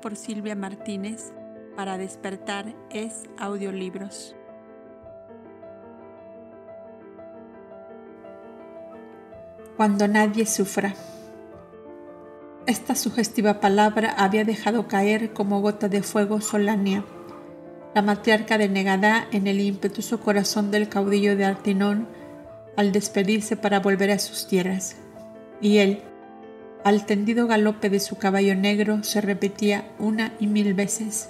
por Silvia Martínez para despertar es audiolibros. Cuando nadie sufra. Esta sugestiva palabra había dejado caer como gota de fuego Solania, la matriarca de Negadá en el impetuoso corazón del caudillo de Artinón al despedirse para volver a sus tierras. Y él, al tendido galope de su caballo negro, se repetía una y mil veces.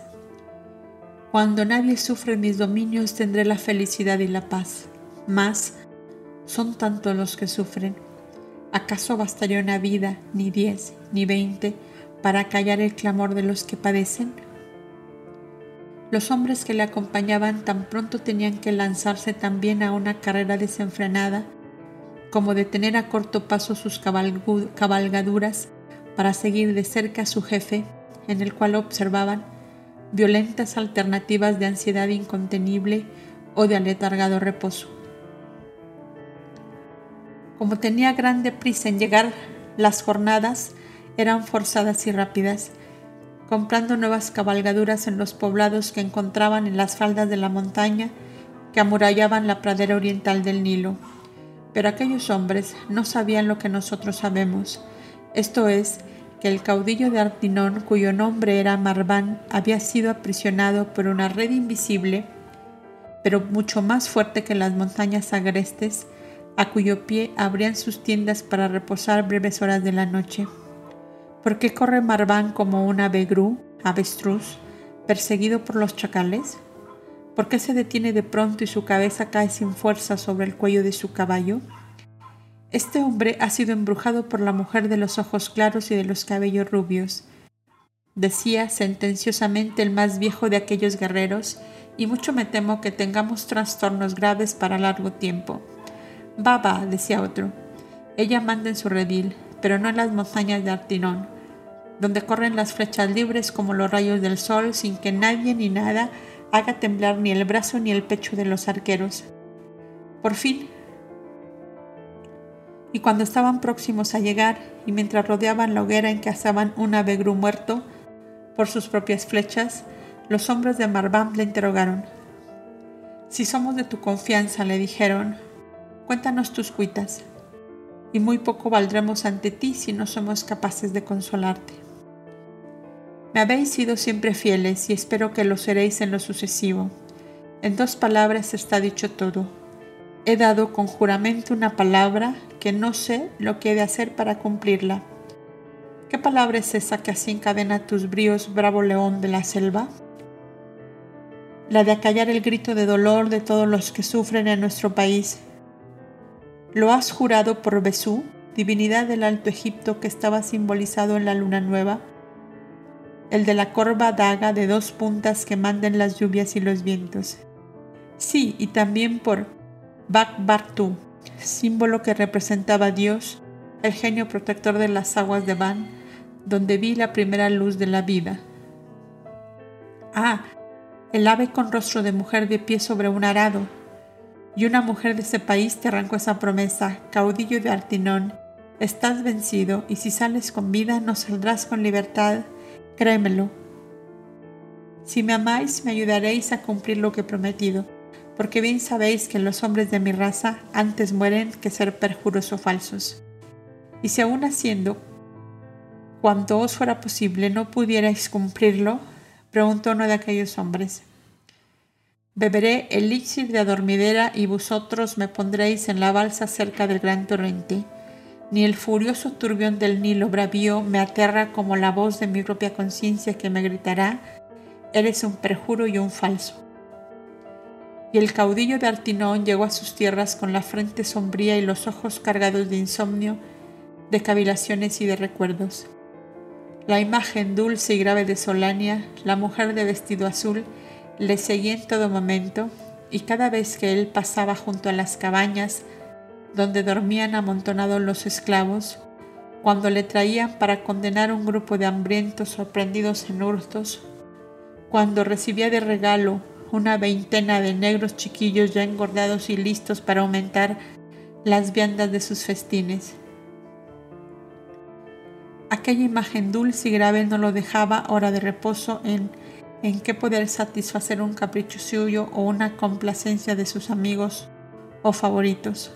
Cuando nadie sufre mis dominios tendré la felicidad y la paz. Mas son tantos los que sufren. ¿Acaso bastaría una vida, ni diez, ni veinte, para callar el clamor de los que padecen? Los hombres que le acompañaban tan pronto tenían que lanzarse también a una carrera desenfrenada, como detener a corto paso sus cabalgaduras para seguir de cerca a su jefe, en el cual observaban violentas alternativas de ansiedad incontenible o de aletargado reposo. Como tenía grande prisa en llegar, las jornadas eran forzadas y rápidas, comprando nuevas cabalgaduras en los poblados que encontraban en las faldas de la montaña que amurallaban la pradera oriental del Nilo. Pero aquellos hombres no sabían lo que nosotros sabemos, esto es, que el caudillo de Artinón, cuyo nombre era Marván, había sido aprisionado por una red invisible, pero mucho más fuerte que las montañas agrestes, a cuyo pie abrían sus tiendas para reposar breves horas de la noche. ¿Por qué corre Marván como un avegrú, avestruz, perseguido por los chacales? ¿Por qué se detiene de pronto y su cabeza cae sin fuerza sobre el cuello de su caballo? Este hombre ha sido embrujado por la mujer de los ojos claros y de los cabellos rubios, decía sentenciosamente el más viejo de aquellos guerreros, y mucho me temo que tengamos trastornos graves para largo tiempo. Baba, decía otro. Ella manda en su redil, pero no en las montañas de Artinón, donde corren las flechas libres como los rayos del sol sin que nadie ni nada haga temblar ni el brazo ni el pecho de los arqueros. Por fin, y cuando estaban próximos a llegar, y mientras rodeaban la hoguera en que asaban un avegrú muerto por sus propias flechas, los hombres de Marván le interrogaron. Si somos de tu confianza, le dijeron, Cuéntanos tus cuitas, y muy poco valdremos ante ti si no somos capaces de consolarte. Me habéis sido siempre fieles y espero que lo seréis en lo sucesivo. En dos palabras está dicho todo. He dado con juramento una palabra que no sé lo que he de hacer para cumplirla. ¿Qué palabra es esa que así encadena tus bríos, bravo león de la selva? La de acallar el grito de dolor de todos los que sufren en nuestro país lo has jurado por Besú, divinidad del Alto Egipto que estaba simbolizado en la luna nueva, el de la corva daga de dos puntas que manden las lluvias y los vientos. Sí, y también por Bakbartu, símbolo que representaba a Dios, el genio protector de las aguas de Van, donde vi la primera luz de la vida. Ah, el ave con rostro de mujer de pie sobre un arado, y una mujer de ese país te arrancó esa promesa, caudillo de Artinón. Estás vencido y si sales con vida no saldrás con libertad, créemelo. Si me amáis, me ayudaréis a cumplir lo que he prometido, porque bien sabéis que los hombres de mi raza antes mueren que ser perjuros o falsos. Y si aún haciendo cuanto os fuera posible no pudierais cumplirlo, preguntó uno de aquellos hombres, Beberé elixir de adormidera y vosotros me pondréis en la balsa cerca del gran torrente. Ni el furioso turbión del Nilo bravío me aterra como la voz de mi propia conciencia que me gritará, eres un perjuro y un falso. Y el caudillo de Artinón llegó a sus tierras con la frente sombría y los ojos cargados de insomnio, de cavilaciones y de recuerdos. La imagen dulce y grave de Solania, la mujer de vestido azul, le seguía en todo momento y cada vez que él pasaba junto a las cabañas donde dormían amontonados los esclavos, cuando le traían para condenar un grupo de hambrientos sorprendidos en hurtos, cuando recibía de regalo una veintena de negros chiquillos ya engordados y listos para aumentar las viandas de sus festines. Aquella imagen dulce y grave no lo dejaba hora de reposo en en qué poder satisfacer un capricho suyo o una complacencia de sus amigos o favoritos.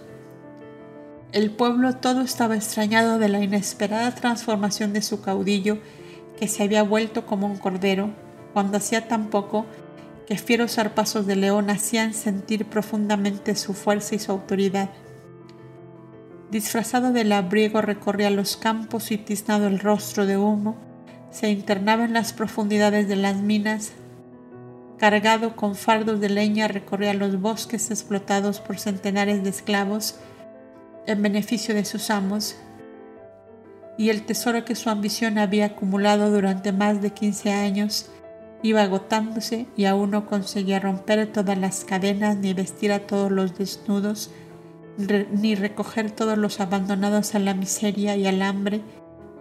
El pueblo todo estaba extrañado de la inesperada transformación de su caudillo que se había vuelto como un cordero, cuando hacía tan poco que fieros zarpazos de león hacían sentir profundamente su fuerza y su autoridad. Disfrazado de labriego recorría los campos y tiznado el rostro de humo, se internaba en las profundidades de las minas, cargado con fardos de leña recorría los bosques explotados por centenares de esclavos en beneficio de sus amos, y el tesoro que su ambición había acumulado durante más de 15 años iba agotándose y aún no conseguía romper todas las cadenas ni vestir a todos los desnudos, ni recoger todos los abandonados a la miseria y al hambre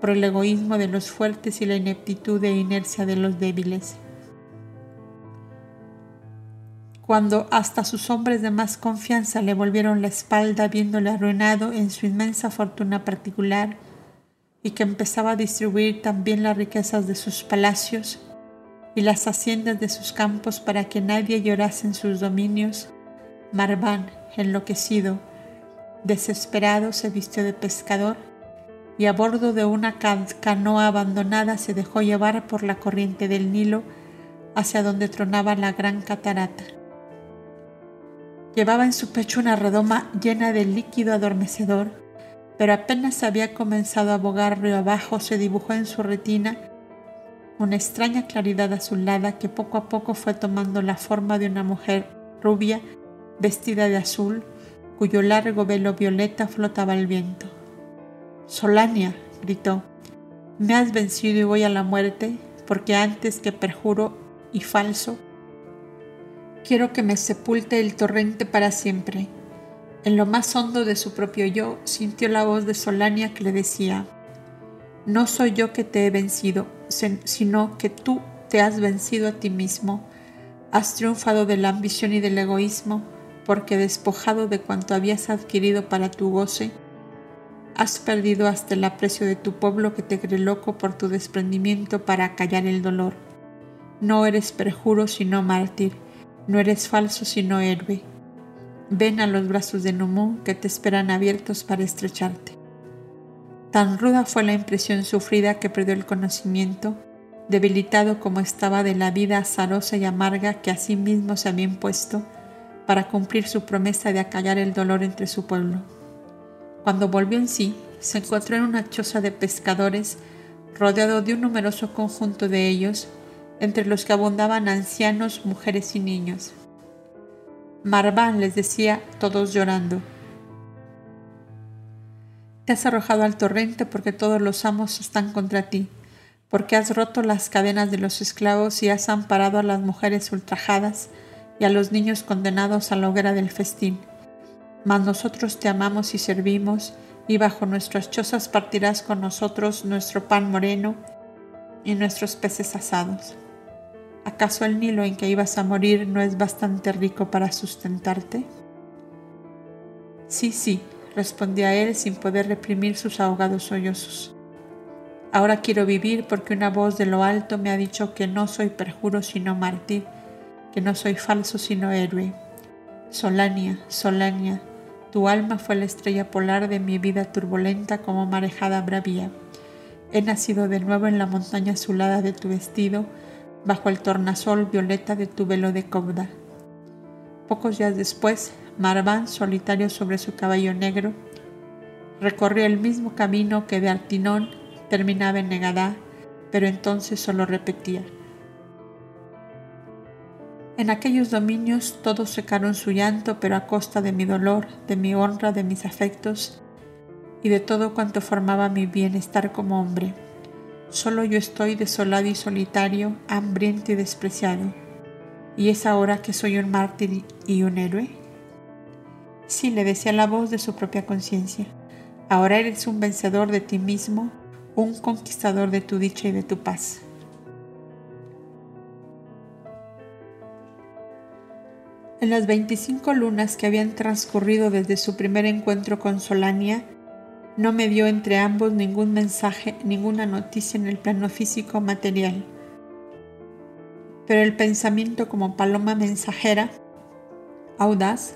por el egoísmo de los fuertes y la ineptitud e inercia de los débiles. Cuando hasta sus hombres de más confianza le volvieron la espalda viéndole arruinado en su inmensa fortuna particular y que empezaba a distribuir también las riquezas de sus palacios y las haciendas de sus campos para que nadie llorase en sus dominios, Marván, enloquecido, desesperado, se vistió de pescador y a bordo de una canoa abandonada se dejó llevar por la corriente del Nilo hacia donde tronaba la gran catarata. Llevaba en su pecho una redoma llena de líquido adormecedor, pero apenas había comenzado a bogar río abajo se dibujó en su retina una extraña claridad azulada que poco a poco fue tomando la forma de una mujer rubia vestida de azul, cuyo largo velo violeta flotaba al viento. Solania, gritó, me has vencido y voy a la muerte, porque antes que perjuro y falso, quiero que me sepulte el torrente para siempre. En lo más hondo de su propio yo sintió la voz de Solania que le decía, no soy yo que te he vencido, sino que tú te has vencido a ti mismo, has triunfado de la ambición y del egoísmo, porque despojado de cuanto habías adquirido para tu goce, Has perdido hasta el aprecio de tu pueblo que te cree loco por tu desprendimiento para callar el dolor. No eres perjuro sino mártir, no eres falso sino héroe. Ven a los brazos de Numú que te esperan abiertos para estrecharte. Tan ruda fue la impresión sufrida que perdió el conocimiento, debilitado como estaba de la vida azarosa y amarga que a sí mismo se había impuesto para cumplir su promesa de acallar el dolor entre su pueblo. Cuando volvió en sí, se encontró en una choza de pescadores, rodeado de un numeroso conjunto de ellos, entre los que abundaban ancianos, mujeres y niños. Marván les decía, todos llorando, Te has arrojado al torrente porque todos los amos están contra ti, porque has roto las cadenas de los esclavos y has amparado a las mujeres ultrajadas y a los niños condenados a la hoguera del festín mas nosotros te amamos y servimos, y bajo nuestras chozas partirás con nosotros nuestro pan moreno y nuestros peces asados. ¿Acaso el Nilo en que ibas a morir no es bastante rico para sustentarte? Sí, sí, respondía él sin poder reprimir sus ahogados sollozos. Ahora quiero vivir porque una voz de lo alto me ha dicho que no soy perjuro sino mártir, que no soy falso sino héroe. Solania, Solania, tu alma fue la estrella polar de mi vida turbulenta como marejada bravía. He nacido de nuevo en la montaña azulada de tu vestido, bajo el tornasol violeta de tu velo de cobda. Pocos días después, Marván, solitario sobre su caballo negro, recorrió el mismo camino que de Artinón terminaba en Negadá, pero entonces solo repetía, en aquellos dominios todos secaron su llanto, pero a costa de mi dolor, de mi honra, de mis afectos y de todo cuanto formaba mi bienestar como hombre. Solo yo estoy desolado y solitario, hambriento y despreciado. ¿Y es ahora que soy un mártir y un héroe? Sí, le decía la voz de su propia conciencia. Ahora eres un vencedor de ti mismo, un conquistador de tu dicha y de tu paz. En las 25 lunas que habían transcurrido desde su primer encuentro con Solania, No me dio entre ambos ningún mensaje, ninguna noticia en el plano físico material. Pero el pensamiento como paloma mensajera, audaz,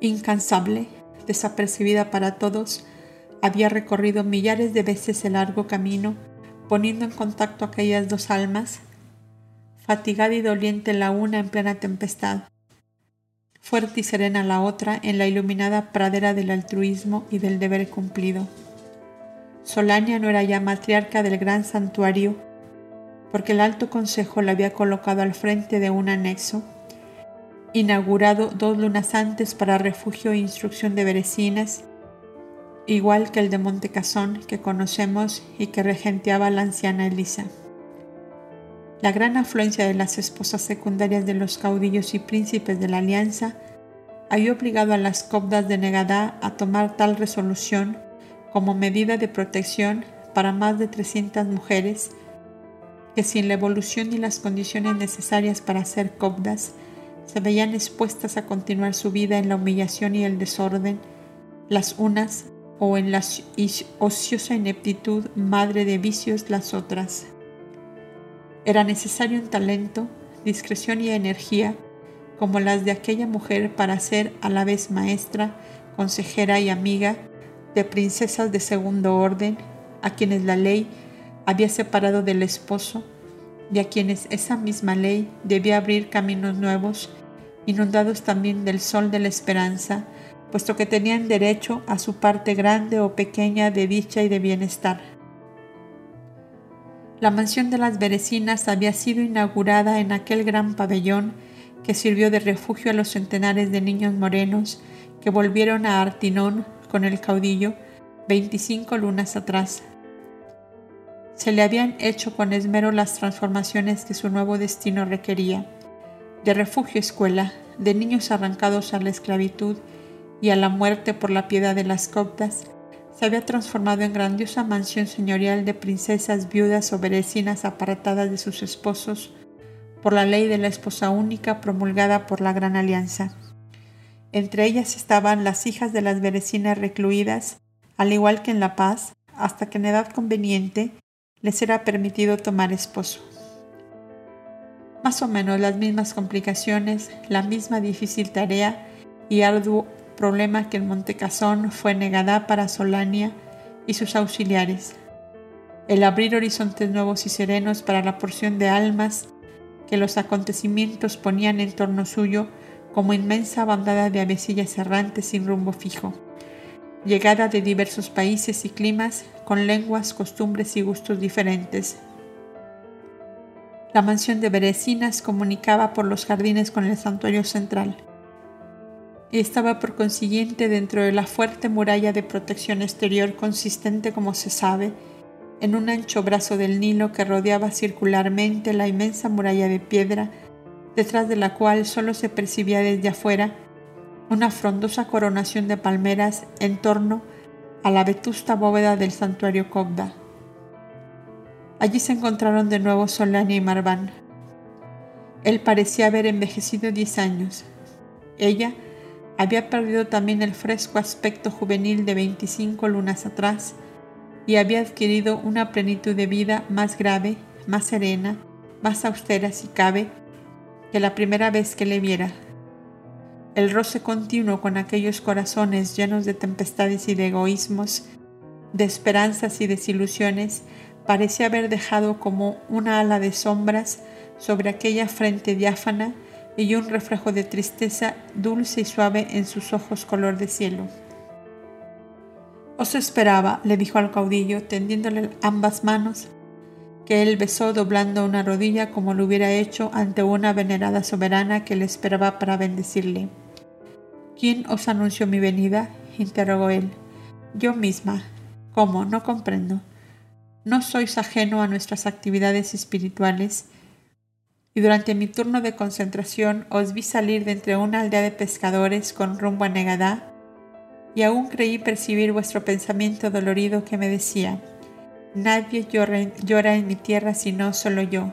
incansable, desapercibida para todos, había recorrido millares de veces el largo camino, poniendo en contacto aquellas dos almas, fatigada y doliente la una en plena tempestad, fuerte y serena la otra en la iluminada pradera del altruismo y del deber cumplido. Solania no era ya matriarca del gran santuario, porque el alto consejo la había colocado al frente de un anexo, inaugurado dos lunas antes para refugio e instrucción de berecinas, igual que el de Montecasón que conocemos y que regenteaba la anciana Elisa. La gran afluencia de las esposas secundarias de los caudillos y príncipes de la alianza había obligado a las copdas de Negadá a tomar tal resolución como medida de protección para más de 300 mujeres que sin la evolución y las condiciones necesarias para ser copdas se veían expuestas a continuar su vida en la humillación y el desorden, las unas o en la ociosa ineptitud madre de vicios las otras. Era necesario un talento, discreción y energía como las de aquella mujer para ser a la vez maestra, consejera y amiga de princesas de segundo orden, a quienes la ley había separado del esposo y a quienes esa misma ley debía abrir caminos nuevos, inundados también del sol de la esperanza, puesto que tenían derecho a su parte grande o pequeña de dicha y de bienestar. La mansión de las Berecinas había sido inaugurada en aquel gran pabellón que sirvió de refugio a los centenares de niños morenos que volvieron a Artinón con el caudillo 25 lunas atrás. Se le habían hecho con esmero las transformaciones que su nuevo destino requería, de refugio escuela, de niños arrancados a la esclavitud y a la muerte por la piedad de las coptas, se había transformado en grandiosa mansión señorial de princesas viudas o vecinas apartadas de sus esposos por la ley de la esposa única promulgada por la Gran Alianza. Entre ellas estaban las hijas de las berecinas recluidas, al igual que en La Paz, hasta que en edad conveniente les era permitido tomar esposo. Más o menos las mismas complicaciones, la misma difícil tarea y arduo problema que el Montecasón fue negada para Solania y sus auxiliares, el abrir horizontes nuevos y serenos para la porción de almas que los acontecimientos ponían en torno suyo como inmensa bandada de avecillas errantes sin rumbo fijo, llegada de diversos países y climas con lenguas, costumbres y gustos diferentes. La mansión de Berecinas comunicaba por los jardines con el santuario central estaba por consiguiente dentro de la fuerte muralla de protección exterior consistente como se sabe en un ancho brazo del Nilo que rodeaba circularmente la inmensa muralla de piedra, detrás de la cual solo se percibía desde afuera una frondosa coronación de palmeras en torno a la vetusta bóveda del santuario Cobda. Allí se encontraron de nuevo Solania y Marván. Él parecía haber envejecido diez años. Ella había perdido también el fresco aspecto juvenil de 25 lunas atrás y había adquirido una plenitud de vida más grave, más serena, más austera si cabe, que la primera vez que le viera. El roce continuo con aquellos corazones llenos de tempestades y de egoísmos, de esperanzas y desilusiones, parecía haber dejado como una ala de sombras sobre aquella frente diáfana y un reflejo de tristeza dulce y suave en sus ojos color de cielo. Os esperaba, le dijo al caudillo, tendiéndole ambas manos, que él besó doblando una rodilla como lo hubiera hecho ante una venerada soberana que le esperaba para bendecirle. ¿Quién os anunció mi venida? interrogó él. Yo misma. ¿Cómo? No comprendo. ¿No sois ajeno a nuestras actividades espirituales y durante mi turno de concentración os vi salir de entre una aldea de pescadores con rumbo a Negadá, y aún creí percibir vuestro pensamiento dolorido que me decía, nadie llora, en mi tierra sino solo yo.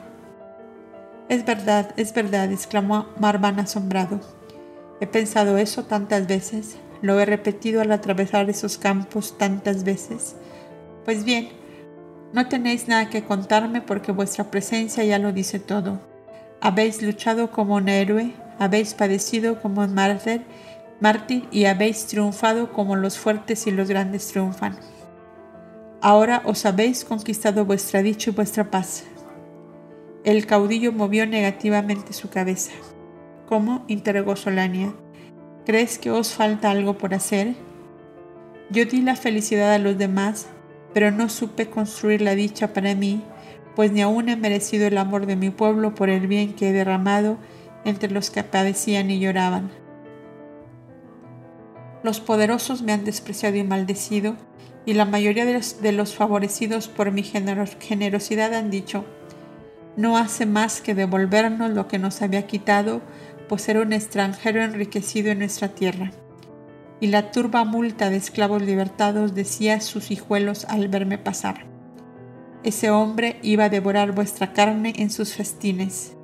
Es verdad, es verdad, exclamó Marvan asombrado. He pensado eso tantas veces. lo he repetido al atravesar esos campos tantas veces. Pues bien, no tenéis nada que contarme porque vuestra presencia ya lo dice todo. Habéis luchado como un héroe, habéis padecido como un mártir, mártir y habéis triunfado como los fuertes y los grandes triunfan. Ahora os habéis conquistado vuestra dicha y vuestra paz. El caudillo movió negativamente su cabeza. ¿Cómo? interrogó Solania. ¿Crees que os falta algo por hacer? Yo di la felicidad a los demás, pero no supe construir la dicha para mí, pues ni aún he merecido el amor de mi pueblo por el bien que he derramado entre los que padecían y lloraban. Los poderosos me han despreciado y maldecido, y la mayoría de los, favorecidos por mi generosidad han dicho, no hace más que devolvernos lo que nos había quitado por ser un extranjero enriquecido en nuestra tierra. Y la turba multa de esclavos libertados decía sus hijuelos al verme pasar. Ese hombre iba a devorar vuestra carne en sus festines.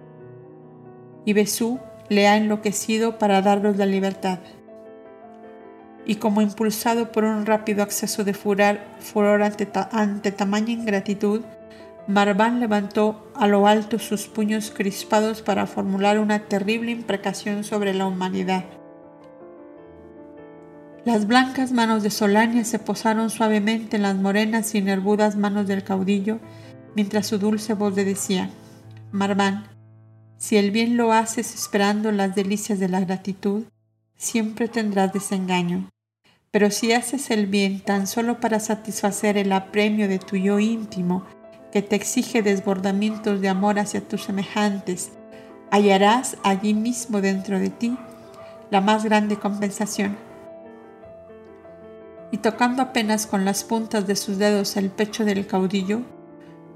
Y Besú le ha enloquecido para daros la libertad. Y como impulsado por un rápido acceso de furor, ante, ante tamaña ingratitud, Marván levantó a lo alto sus puños crispados para formular una terrible imprecación sobre la humanidad. Las blancas manos de Solania se posaron suavemente en las morenas y nervudas manos del caudillo, mientras su dulce voz le decía, Marván, si el bien lo haces esperando las delicias de la gratitud, siempre tendrás desengaño. Pero si haces el bien tan solo para satisfacer el apremio de tu yo íntimo, que te exige desbordamientos de amor hacia tus semejantes, hallarás allí mismo dentro de ti la más grande compensación. Y tocando apenas con las puntas de sus dedos el pecho del caudillo,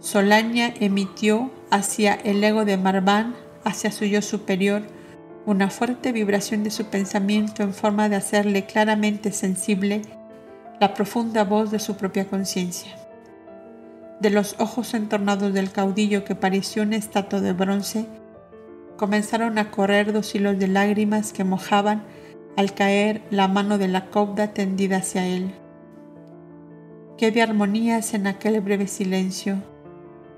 Solania emitió hacia el ego de Marván, hacia su yo superior, una fuerte vibración de su pensamiento en forma de hacerle claramente sensible la profunda voz de su propia conciencia. De los ojos entornados del caudillo que pareció una estatua de bronce, comenzaron a correr dos hilos de lágrimas que mojaban al caer la mano de la cobda tendida hacia él. Qué de armonías en aquel breve silencio,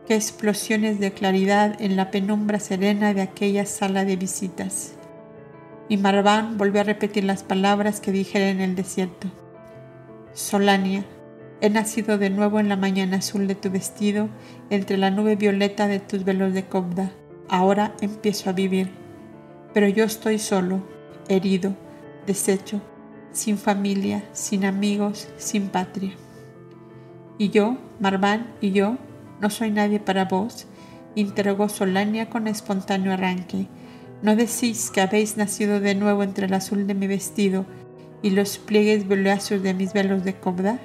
qué explosiones de claridad en la penumbra serena de aquella sala de visitas. Y Marván volvió a repetir las palabras que dijera en el desierto. Solania, He nacido de nuevo en la mañana azul de tu vestido, entre la nube violeta de tus velos de cobda. Ahora empiezo a vivir. Pero yo estoy solo, herido, deshecho, sin familia, sin amigos, sin patria. Y yo, Marván, y yo, ¿no soy nadie para vos? interrogó Solania con espontáneo arranque. ¿No decís que habéis nacido de nuevo entre el azul de mi vestido y los pliegues violáceos de mis velos de cobda?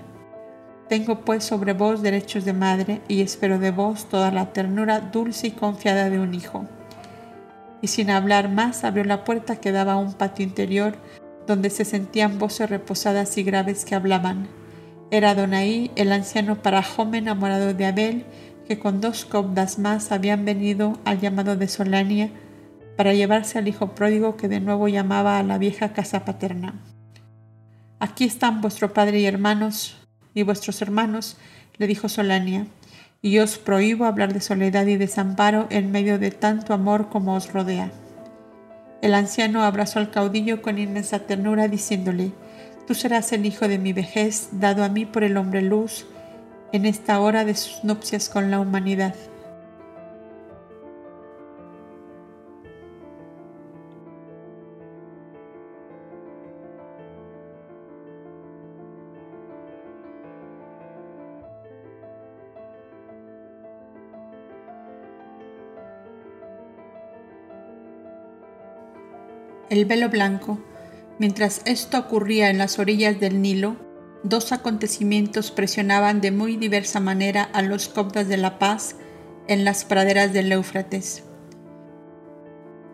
Tengo pues sobre vos derechos de madre y espero de vos toda la ternura dulce y confiada de un hijo. Y sin hablar más abrió la puerta que daba a un patio interior donde se sentían voces reposadas y graves que hablaban. Era Donaí, el anciano parajome enamorado de Abel, que con dos cobdas más habían venido al llamado de Solania para llevarse al hijo pródigo que de nuevo llamaba a la vieja casa paterna. Aquí están vuestro padre y hermanos, y vuestros hermanos, le dijo Solania, y os prohíbo hablar de soledad y desamparo en medio de tanto amor como os rodea. El anciano abrazó al caudillo con inmensa ternura, diciéndole, Tú serás el hijo de mi vejez, dado a mí por el hombre luz, en esta hora de sus nupcias con la humanidad. El velo blanco. Mientras esto ocurría en las orillas del Nilo, dos acontecimientos presionaban de muy diversa manera a los coptas de la paz en las praderas del Éufrates.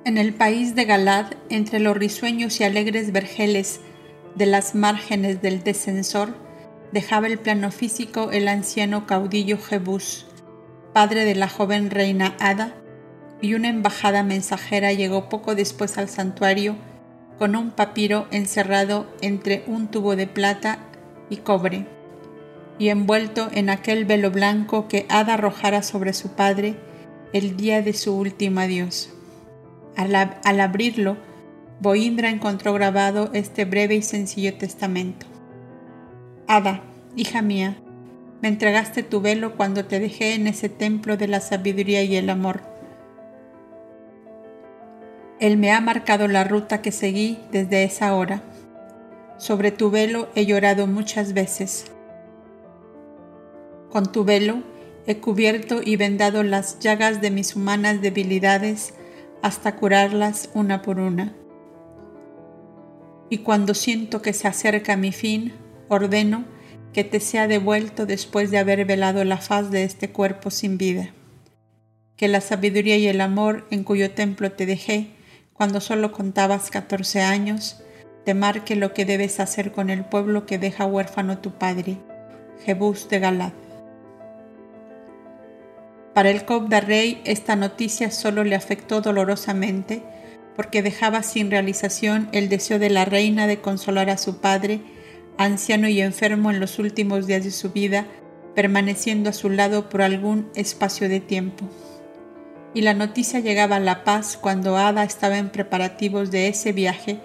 En el país de Galad, entre los risueños y alegres vergeles de las márgenes del descensor, dejaba el plano físico el anciano caudillo Jebús, padre de la joven reina Ada, y una embajada mensajera llegó poco después al santuario con un papiro encerrado entre un tubo de plata y cobre, y envuelto en aquel velo blanco que Ada arrojara sobre su padre el día de su último adiós. Al, al abrirlo, Boindra encontró grabado este breve y sencillo testamento. Ada, hija mía, me entregaste tu velo cuando te dejé en ese templo de la sabiduría y el amor. Él me ha marcado la ruta que seguí desde esa hora. Sobre tu velo he llorado muchas veces. Con tu velo he cubierto y vendado las llagas de mis humanas debilidades hasta curarlas una por una. Y cuando siento que se acerca mi fin, ordeno que te sea devuelto después de haber velado la faz de este cuerpo sin vida. Que la sabiduría y el amor en cuyo templo te dejé, cuando solo contabas catorce años, te marque lo que debes hacer con el pueblo que deja huérfano tu padre, Jebús de Galad. Para el Cobda Rey esta noticia solo le afectó dolorosamente porque dejaba sin realización el deseo de la reina de consolar a su padre anciano y enfermo en los últimos días de su vida, permaneciendo a su lado por algún espacio de tiempo. Y la noticia llegaba a La Paz cuando Ada estaba en preparativos de ese viaje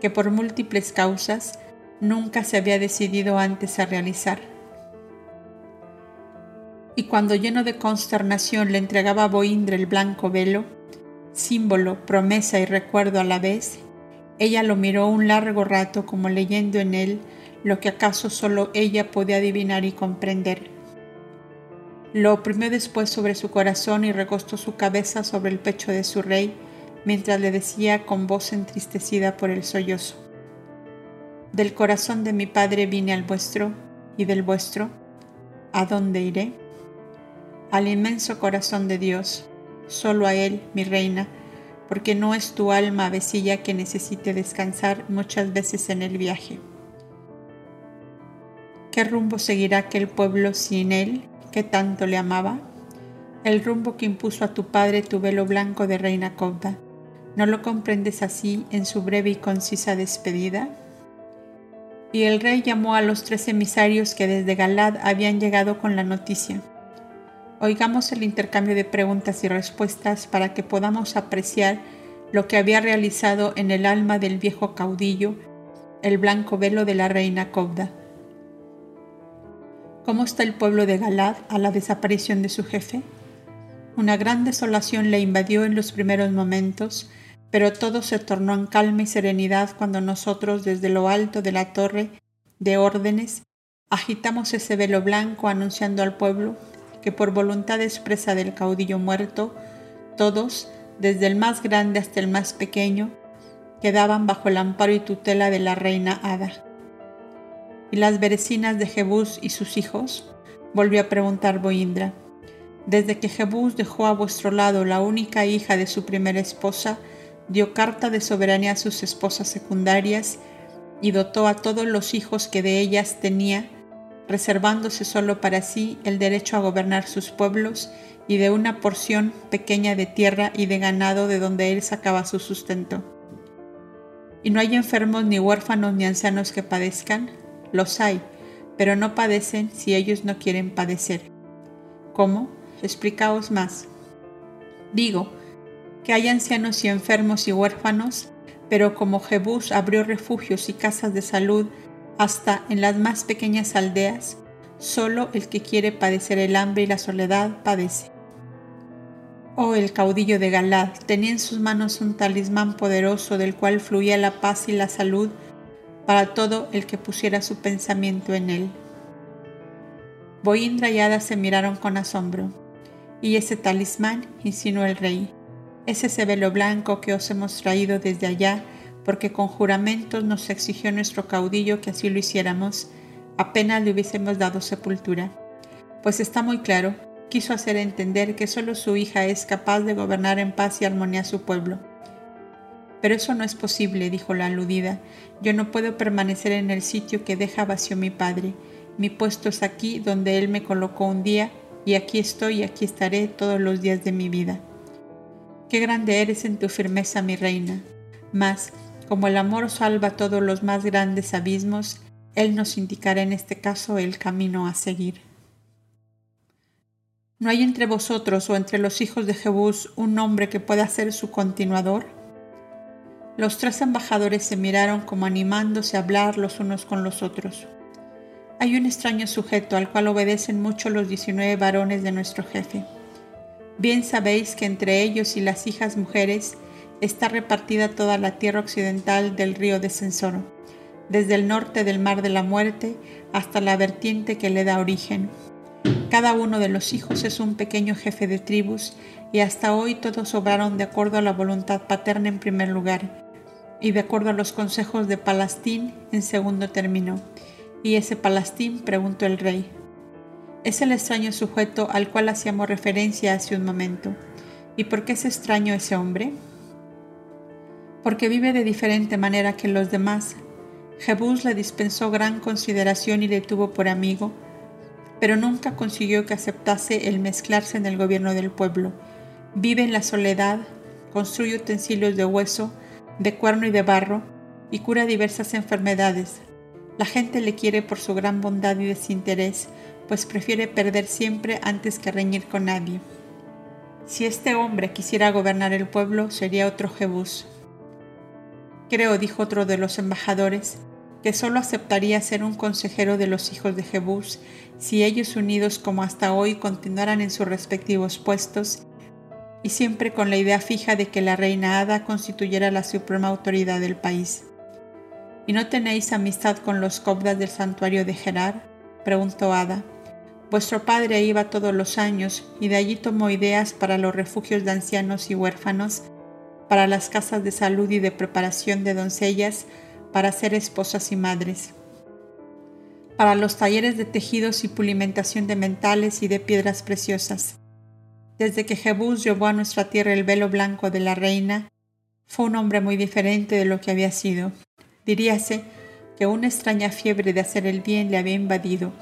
que por múltiples causas nunca se había decidido antes a realizar. Y cuando lleno de consternación le entregaba a Boindre el blanco velo, símbolo, promesa y recuerdo a la vez, ella lo miró un largo rato como leyendo en él lo que acaso solo ella podía adivinar y comprender. Lo oprimió después sobre su corazón y recostó su cabeza sobre el pecho de su rey, mientras le decía con voz entristecida por el sollozo. Del corazón de mi padre vine al vuestro, y del vuestro, ¿a dónde iré? Al inmenso corazón de Dios, solo a Él, mi reina, porque no es tu alma avecilla que necesite descansar muchas veces en el viaje. ¿Qué rumbo seguirá aquel pueblo sin él, que tanto le amaba? El rumbo que impuso a tu padre tu velo blanco de reina Cobda. ¿No lo comprendes así en su breve y concisa despedida? Y el rey llamó a los tres emisarios que desde Galad habían llegado con la noticia. Oigamos el intercambio de preguntas y respuestas para que podamos apreciar lo que había realizado en el alma del viejo caudillo el blanco velo de la reina Cobda. ¿Cómo está el pueblo de Galad a la desaparición de su jefe? Una gran desolación le invadió en los primeros momentos, pero todo se tornó en calma y serenidad cuando nosotros desde lo alto de la torre de órdenes agitamos ese velo blanco anunciando al pueblo que por voluntad expresa del caudillo muerto, todos, desde el más grande hasta el más pequeño, quedaban bajo el amparo y tutela de la reina Ada y las berecinas de Jebús y sus hijos? Volvió a preguntar Boindra. Desde que Jebús dejó a vuestro lado la única hija de su primera esposa, dio carta de soberanía a sus esposas secundarias y dotó a todos los hijos que de ellas tenía, reservándose solo para sí el derecho a gobernar sus pueblos y de una porción pequeña de tierra y de ganado de donde él sacaba su sustento. ¿Y no hay enfermos ni huérfanos ni ancianos que padezcan? Los hay, pero no padecen si ellos no quieren padecer. ¿Cómo? Explicaos más. Digo, que hay ancianos y enfermos y huérfanos, pero como Jebús abrió refugios y casas de salud hasta en las más pequeñas aldeas, solo el que quiere padecer el hambre y la soledad padece. Oh, el caudillo de Galad tenía en sus manos un talismán poderoso del cual fluía la paz y la salud para todo el que pusiera su pensamiento en él. Boindra y se miraron con asombro. Y ese talismán, insinuó el rey, es ese velo blanco que os hemos traído desde allá, porque con juramentos nos exigió nuestro caudillo que así lo hiciéramos, apenas le hubiésemos dado sepultura. Pues está muy claro, quiso hacer entender que solo su hija es capaz de gobernar en paz y armonía a su pueblo pero eso no es posible, dijo la aludida. Yo no puedo permanecer en el sitio que deja vacío mi padre. Mi puesto es aquí donde él me colocó un día, y aquí estoy y aquí estaré todos los días de mi vida. Qué grande eres en tu firmeza, mi reina. Mas, Como el amor salva todos los más grandes abismos, Él nos indicará en este caso el camino a seguir. ¿No hay entre vosotros o entre los hijos de Jebús un hombre que pueda ser su continuador? Los tres embajadores se miraron como animándose a hablar los unos con los otros. Hay un extraño sujeto al cual obedecen mucho los diecinueve varones de nuestro jefe. Bien sabéis que entre ellos y las hijas mujeres está repartida toda la tierra occidental del río de desde el norte del mar de la muerte hasta la vertiente que le da origen. Cada uno de los hijos es un pequeño jefe de tribus y hasta hoy todos obraron de acuerdo a la voluntad paterna en primer lugar y de acuerdo a los consejos de Palastín en segundo término. Y ese Palastín preguntó el rey. Es el extraño sujeto al cual hacíamos referencia hace un momento. ¿Y por qué es extraño ese hombre? Porque vive de diferente manera que los demás. Jebús le dispensó gran consideración y le tuvo por amigo, pero nunca consiguió que aceptase el mezclarse en el gobierno del pueblo. Vive en la soledad, construye utensilios de hueso, de cuerno y de barro, y cura diversas enfermedades. La gente le quiere por su gran bondad y desinterés, pues prefiere perder siempre antes que reñir con nadie. Si este hombre quisiera gobernar el pueblo, sería otro Jebús. Creo, dijo otro de los embajadores, que solo aceptaría ser un consejero de los hijos de Jebús si ellos unidos como hasta hoy continuaran en sus respectivos puestos y siempre con la idea fija de que la reina Ada constituyera la suprema autoridad del país. ¿Y no tenéis amistad con los cobdas del santuario de Gerar? preguntó Ada. Vuestro padre iba todos los años y de allí tomó ideas para los refugios de ancianos y huérfanos, para las casas de salud y de preparación de doncellas, para ser esposas y madres, para los talleres de tejidos y pulimentación de mentales y de piedras preciosas. Desde que Jebús llevó a nuestra tierra el velo blanco de la reina, fue un hombre muy diferente de lo que había sido. Diríase que una extraña fiebre de hacer el bien le había invadido,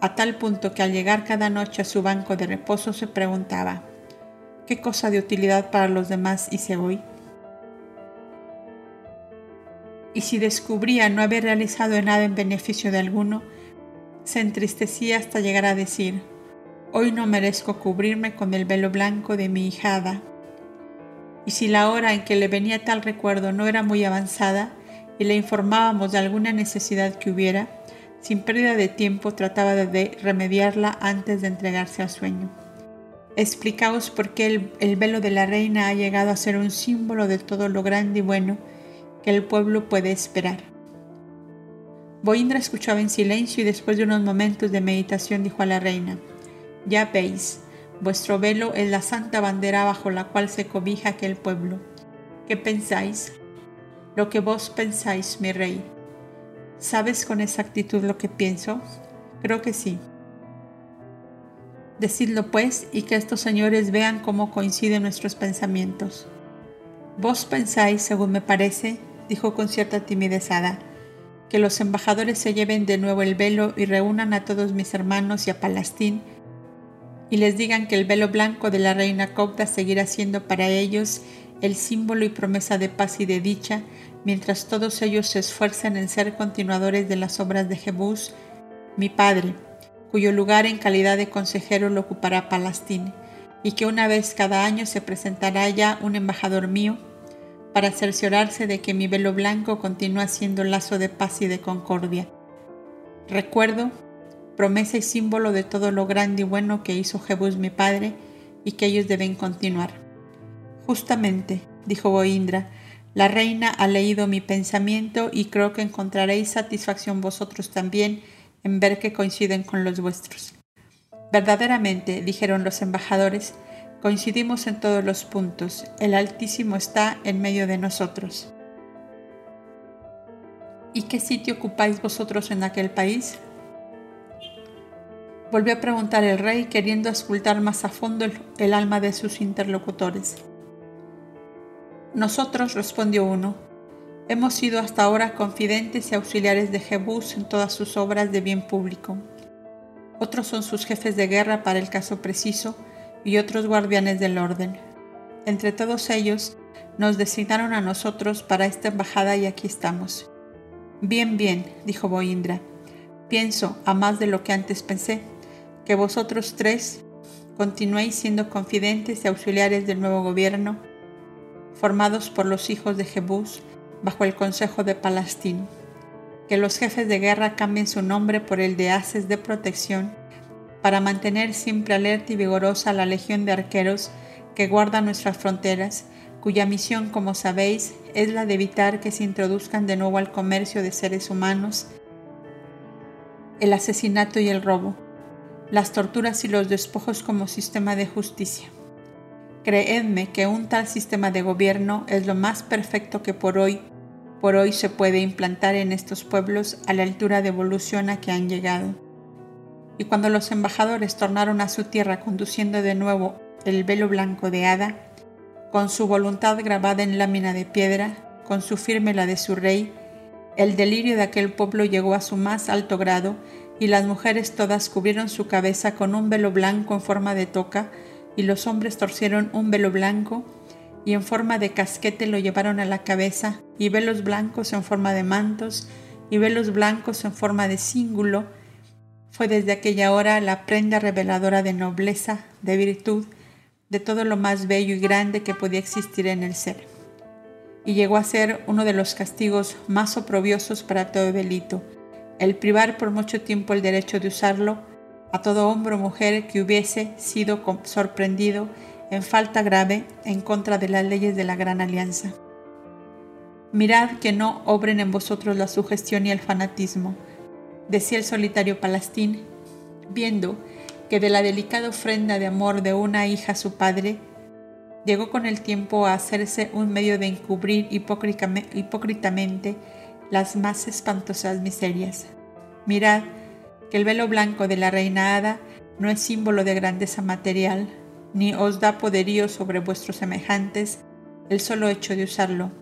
a tal punto que al llegar cada noche a su banco de reposo se preguntaba, ¿qué cosa de utilidad para los demás hice hoy? Y si descubría no haber realizado nada en beneficio de alguno, se entristecía hasta llegar a decir, Hoy no merezco cubrirme con el velo blanco de mi hijada. Y si la hora en que le venía tal recuerdo no era muy avanzada y le informábamos de alguna necesidad que hubiera, sin pérdida de tiempo trataba de remediarla antes de entregarse al sueño. Explicaos por qué el, el, velo de la reina ha llegado a ser un símbolo de todo lo grande y bueno que el pueblo puede esperar. Boindra escuchaba en silencio y después de unos momentos de meditación dijo a la reina, ya veis, vuestro velo es la santa bandera bajo la cual se cobija aquel pueblo. ¿Qué pensáis? Lo que vos pensáis, mi rey. ¿Sabes con exactitud lo que pienso? Creo que sí. Decidlo pues y que estos señores vean cómo coinciden nuestros pensamientos. Vos pensáis, según me parece, dijo con cierta timidez Ada, que los embajadores se lleven de nuevo el velo y reúnan a todos mis hermanos y a Palastín y les digan que el velo blanco de la reina copta seguirá siendo para ellos el símbolo y promesa de paz y de dicha, mientras todos ellos se esfuerzan en ser continuadores de las obras de Jebús, mi padre, cuyo lugar en calidad de consejero lo ocupará Palastín, y que una vez cada año se presentará ya un embajador mío para cerciorarse de que mi velo blanco continúa siendo lazo de paz y de concordia. Recuerdo promesa y símbolo de todo lo grande y bueno que hizo Jebús mi padre y que ellos deben continuar. Justamente, dijo Boindra, la reina ha leído mi pensamiento y creo que encontraréis satisfacción vosotros también en ver que coinciden con los vuestros. Verdaderamente, dijeron los embajadores, coincidimos en todos los puntos, el Altísimo está en medio de nosotros. ¿Y qué sitio ocupáis vosotros en aquel país? Volvió a preguntar el rey queriendo escultar más a fondo el, alma de sus interlocutores. Nosotros, respondió uno, hemos sido hasta ahora confidentes y auxiliares de Jebús en todas sus obras de bien público. Otros son sus jefes de guerra para el caso preciso y otros guardianes del orden. Entre todos ellos nos designaron a nosotros para esta embajada y aquí estamos. Bien, bien, dijo Boindra. Pienso, a más de lo que antes pensé, que vosotros tres continuéis siendo confidentes y auxiliares del nuevo gobierno, formados por los hijos de Jebús bajo el consejo de Palastín. Que los jefes de guerra cambien su nombre por el de haces de protección para mantener siempre alerta y vigorosa la legión de arqueros que guarda nuestras fronteras, cuya misión, como sabéis, es la de evitar que se introduzcan de nuevo al comercio de seres humanos, el asesinato y el robo, las torturas y los despojos como sistema de justicia. Creedme que un tal sistema de gobierno es lo más perfecto que por hoy, por hoy se puede implantar en estos pueblos a la altura de evolución a que han llegado. Y cuando los embajadores tornaron a su tierra conduciendo de nuevo el velo blanco de hada, con su voluntad grabada en lámina de piedra, con su firme la de su rey, el delirio de aquel pueblo llegó a su más alto grado y las mujeres todas cubrieron su cabeza con un velo blanco en forma de toca y los hombres torcieron un velo blanco y en forma de casquete lo llevaron a la cabeza y velos blancos en forma de mantos y velos blancos en forma de cíngulo. Fue desde aquella hora la prenda reveladora de nobleza, de virtud, de todo lo más bello y grande que podía existir en el ser. Y llegó a ser uno de los castigos más oprobiosos para todo delito, el privar por mucho tiempo el derecho de usarlo a todo hombre o mujer que hubiese sido sorprendido en falta grave en contra de las leyes de la gran alianza. Mirad que no obren en vosotros la sugestión y el fanatismo, decía el solitario Palastín, viendo que de la delicada ofrenda de amor de una hija a su padre, llegó con el tiempo a hacerse un medio de encubrir hipócritamente las más espantosas miserias. Mirad que el velo blanco de la reina Hada no es símbolo de grandeza material, ni os da poderío sobre vuestros semejantes el solo hecho de usarlo.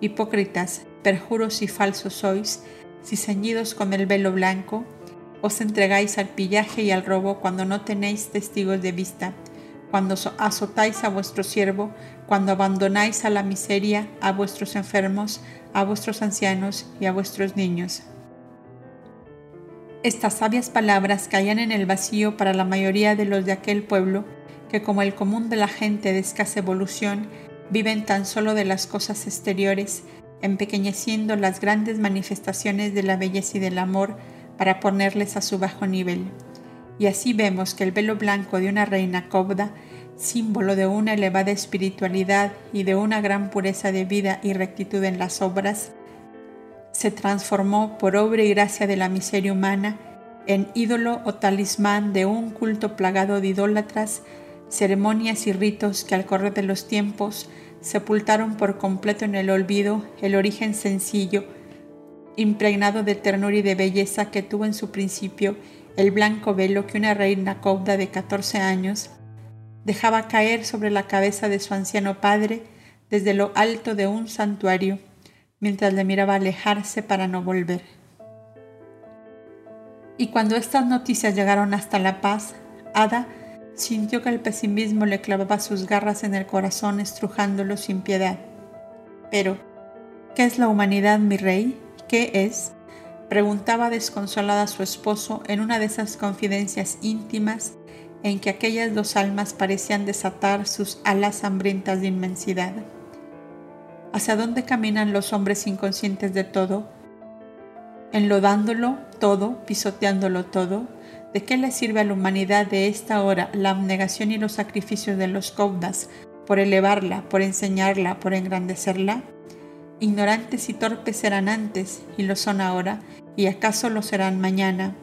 Hipócritas, perjuros y falsos sois, si ceñidos con el velo blanco, os entregáis al pillaje y al robo cuando no tenéis testigos de vista, cuando azotáis a vuestro siervo, cuando abandonáis a la miseria a vuestros enfermos, a vuestros ancianos y a vuestros niños. Estas sabias palabras caían en el vacío para la mayoría de los de aquel pueblo, que como el común de la gente de escasa evolución, viven tan solo de las cosas exteriores, empequeñeciendo las grandes manifestaciones de la belleza y del amor, para ponerles a su bajo nivel. Y así vemos que el velo blanco de una reina cobda, símbolo de una elevada espiritualidad y de una gran pureza de vida y rectitud en las obras, se transformó por obra y gracia de la miseria humana en ídolo o talismán de un culto plagado de idólatras, ceremonias y ritos que al correr de los tiempos sepultaron por completo en el olvido el origen sencillo impregnado de ternura y de belleza que tuvo en su principio el blanco velo que una reina cauda de 14 años dejaba caer sobre la cabeza de su anciano padre desde lo alto de un santuario, mientras le miraba alejarse para no volver. Y cuando estas noticias llegaron hasta La Paz, Ada sintió que el pesimismo le clavaba sus garras en el corazón estrujándolo sin piedad. Pero, ¿qué es la humanidad, mi rey? ¿Qué es? preguntaba desconsolada a su esposo en una de esas confidencias íntimas en que aquellas dos almas parecían desatar sus alas hambrientas de inmensidad. ¿Hacia dónde caminan los hombres inconscientes de todo? Enlodándolo todo, pisoteándolo todo. ¿De qué le sirve a la humanidad de esta hora la abnegación y los sacrificios de los caudas por elevarla, por enseñarla, por engrandecerla? Ignorantes y torpes serán antes, y lo son ahora, y acaso lo serán mañana.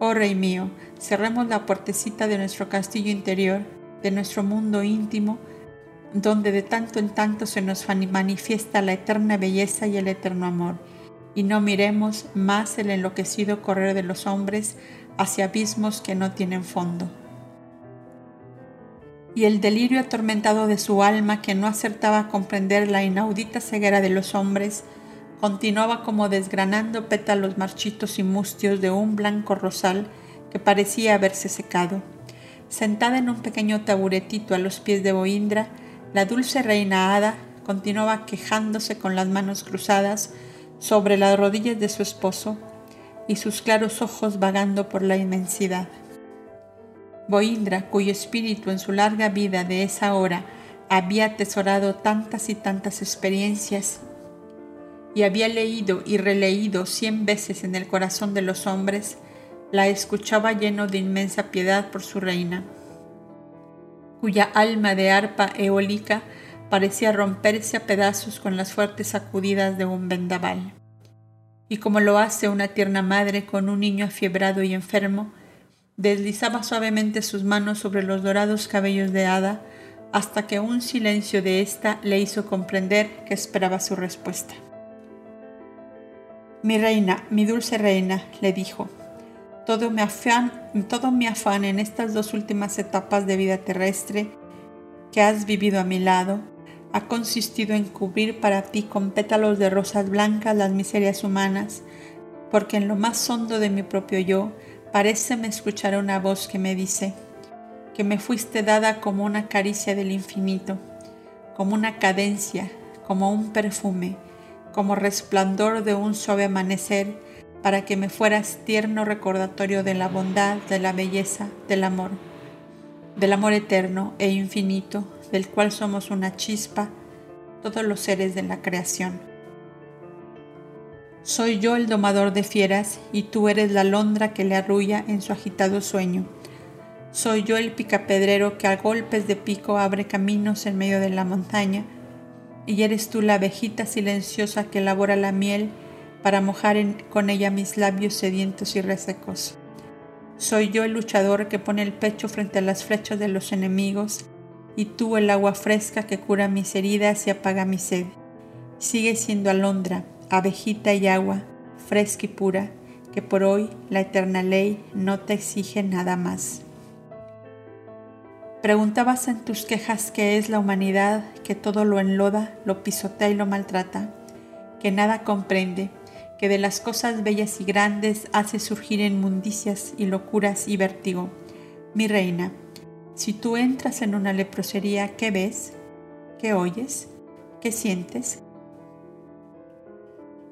Oh Rey mío, cerremos la puertecita de nuestro castillo interior, de nuestro mundo íntimo, donde de tanto en tanto se nos manifiesta la eterna belleza y el eterno amor, y no miremos más el enloquecido correr de los hombres hacia abismos que no tienen fondo. Y el delirio atormentado de su alma que no acertaba a comprender la inaudita ceguera de los hombres, continuaba como desgranando pétalos marchitos y mustios de un blanco rosal que parecía haberse secado. Sentada en un pequeño taburetito a los pies de Boindra, la dulce reina Hada, continuaba quejándose con las manos cruzadas sobre las rodillas de su esposo y sus claros ojos vagando por la inmensidad. Boindra, cuyo espíritu en su larga vida de esa hora había atesorado tantas y tantas experiencias y había leído y releído cien veces en el corazón de los hombres, la escuchaba lleno de inmensa piedad por su reina, cuya alma de arpa eólica parecía romperse a pedazos con las fuertes sacudidas de un vendaval. Y como lo hace una tierna madre con un niño afiebrado y enfermo, deslizaba suavemente sus manos sobre los dorados cabellos de hada hasta que un silencio de ésta le hizo comprender que esperaba su respuesta. Mi reina, mi dulce reina, le dijo, todo mi afán, todo mi afán en estas dos últimas etapas de vida terrestre que has vivido a mi lado ha consistido en cubrir para ti con pétalos de rosas blancas las miserias humanas, porque en lo más hondo de mi propio yo paréceme escuchar una voz que me dice que me fuiste dada como una caricia del infinito, como una cadencia, como un perfume, como resplandor de un suave amanecer, para que me fueras tierno recordatorio de la bondad, de la belleza, del amor, del amor eterno e infinito, del cual somos una chispa, todos los seres de la creación. Soy yo el domador de fieras y tú eres la alondra que le arrulla en su agitado sueño. Soy yo el picapedrero que a golpes de pico abre caminos en medio de la montaña y eres tú la abejita silenciosa que elabora la miel para mojar con ella mis labios sedientos y resecos. Soy yo el luchador que pone el pecho frente a las flechas de los enemigos, y tú el agua fresca que cura mis heridas y apaga mi sed. Sigue siendo alondra, abejita y agua, fresca y pura, que por hoy la eterna ley no te exige nada más. Preguntabas en tus quejas qué es la humanidad que todo lo enloda, lo pisotea y lo maltrata, que nada comprende, que de las cosas bellas y grandes hace surgir inmundicias y locuras y vértigo. Mi reina, si tú entras en una leprosería, ¿qué ves? ¿Qué oyes? ¿Qué sientes?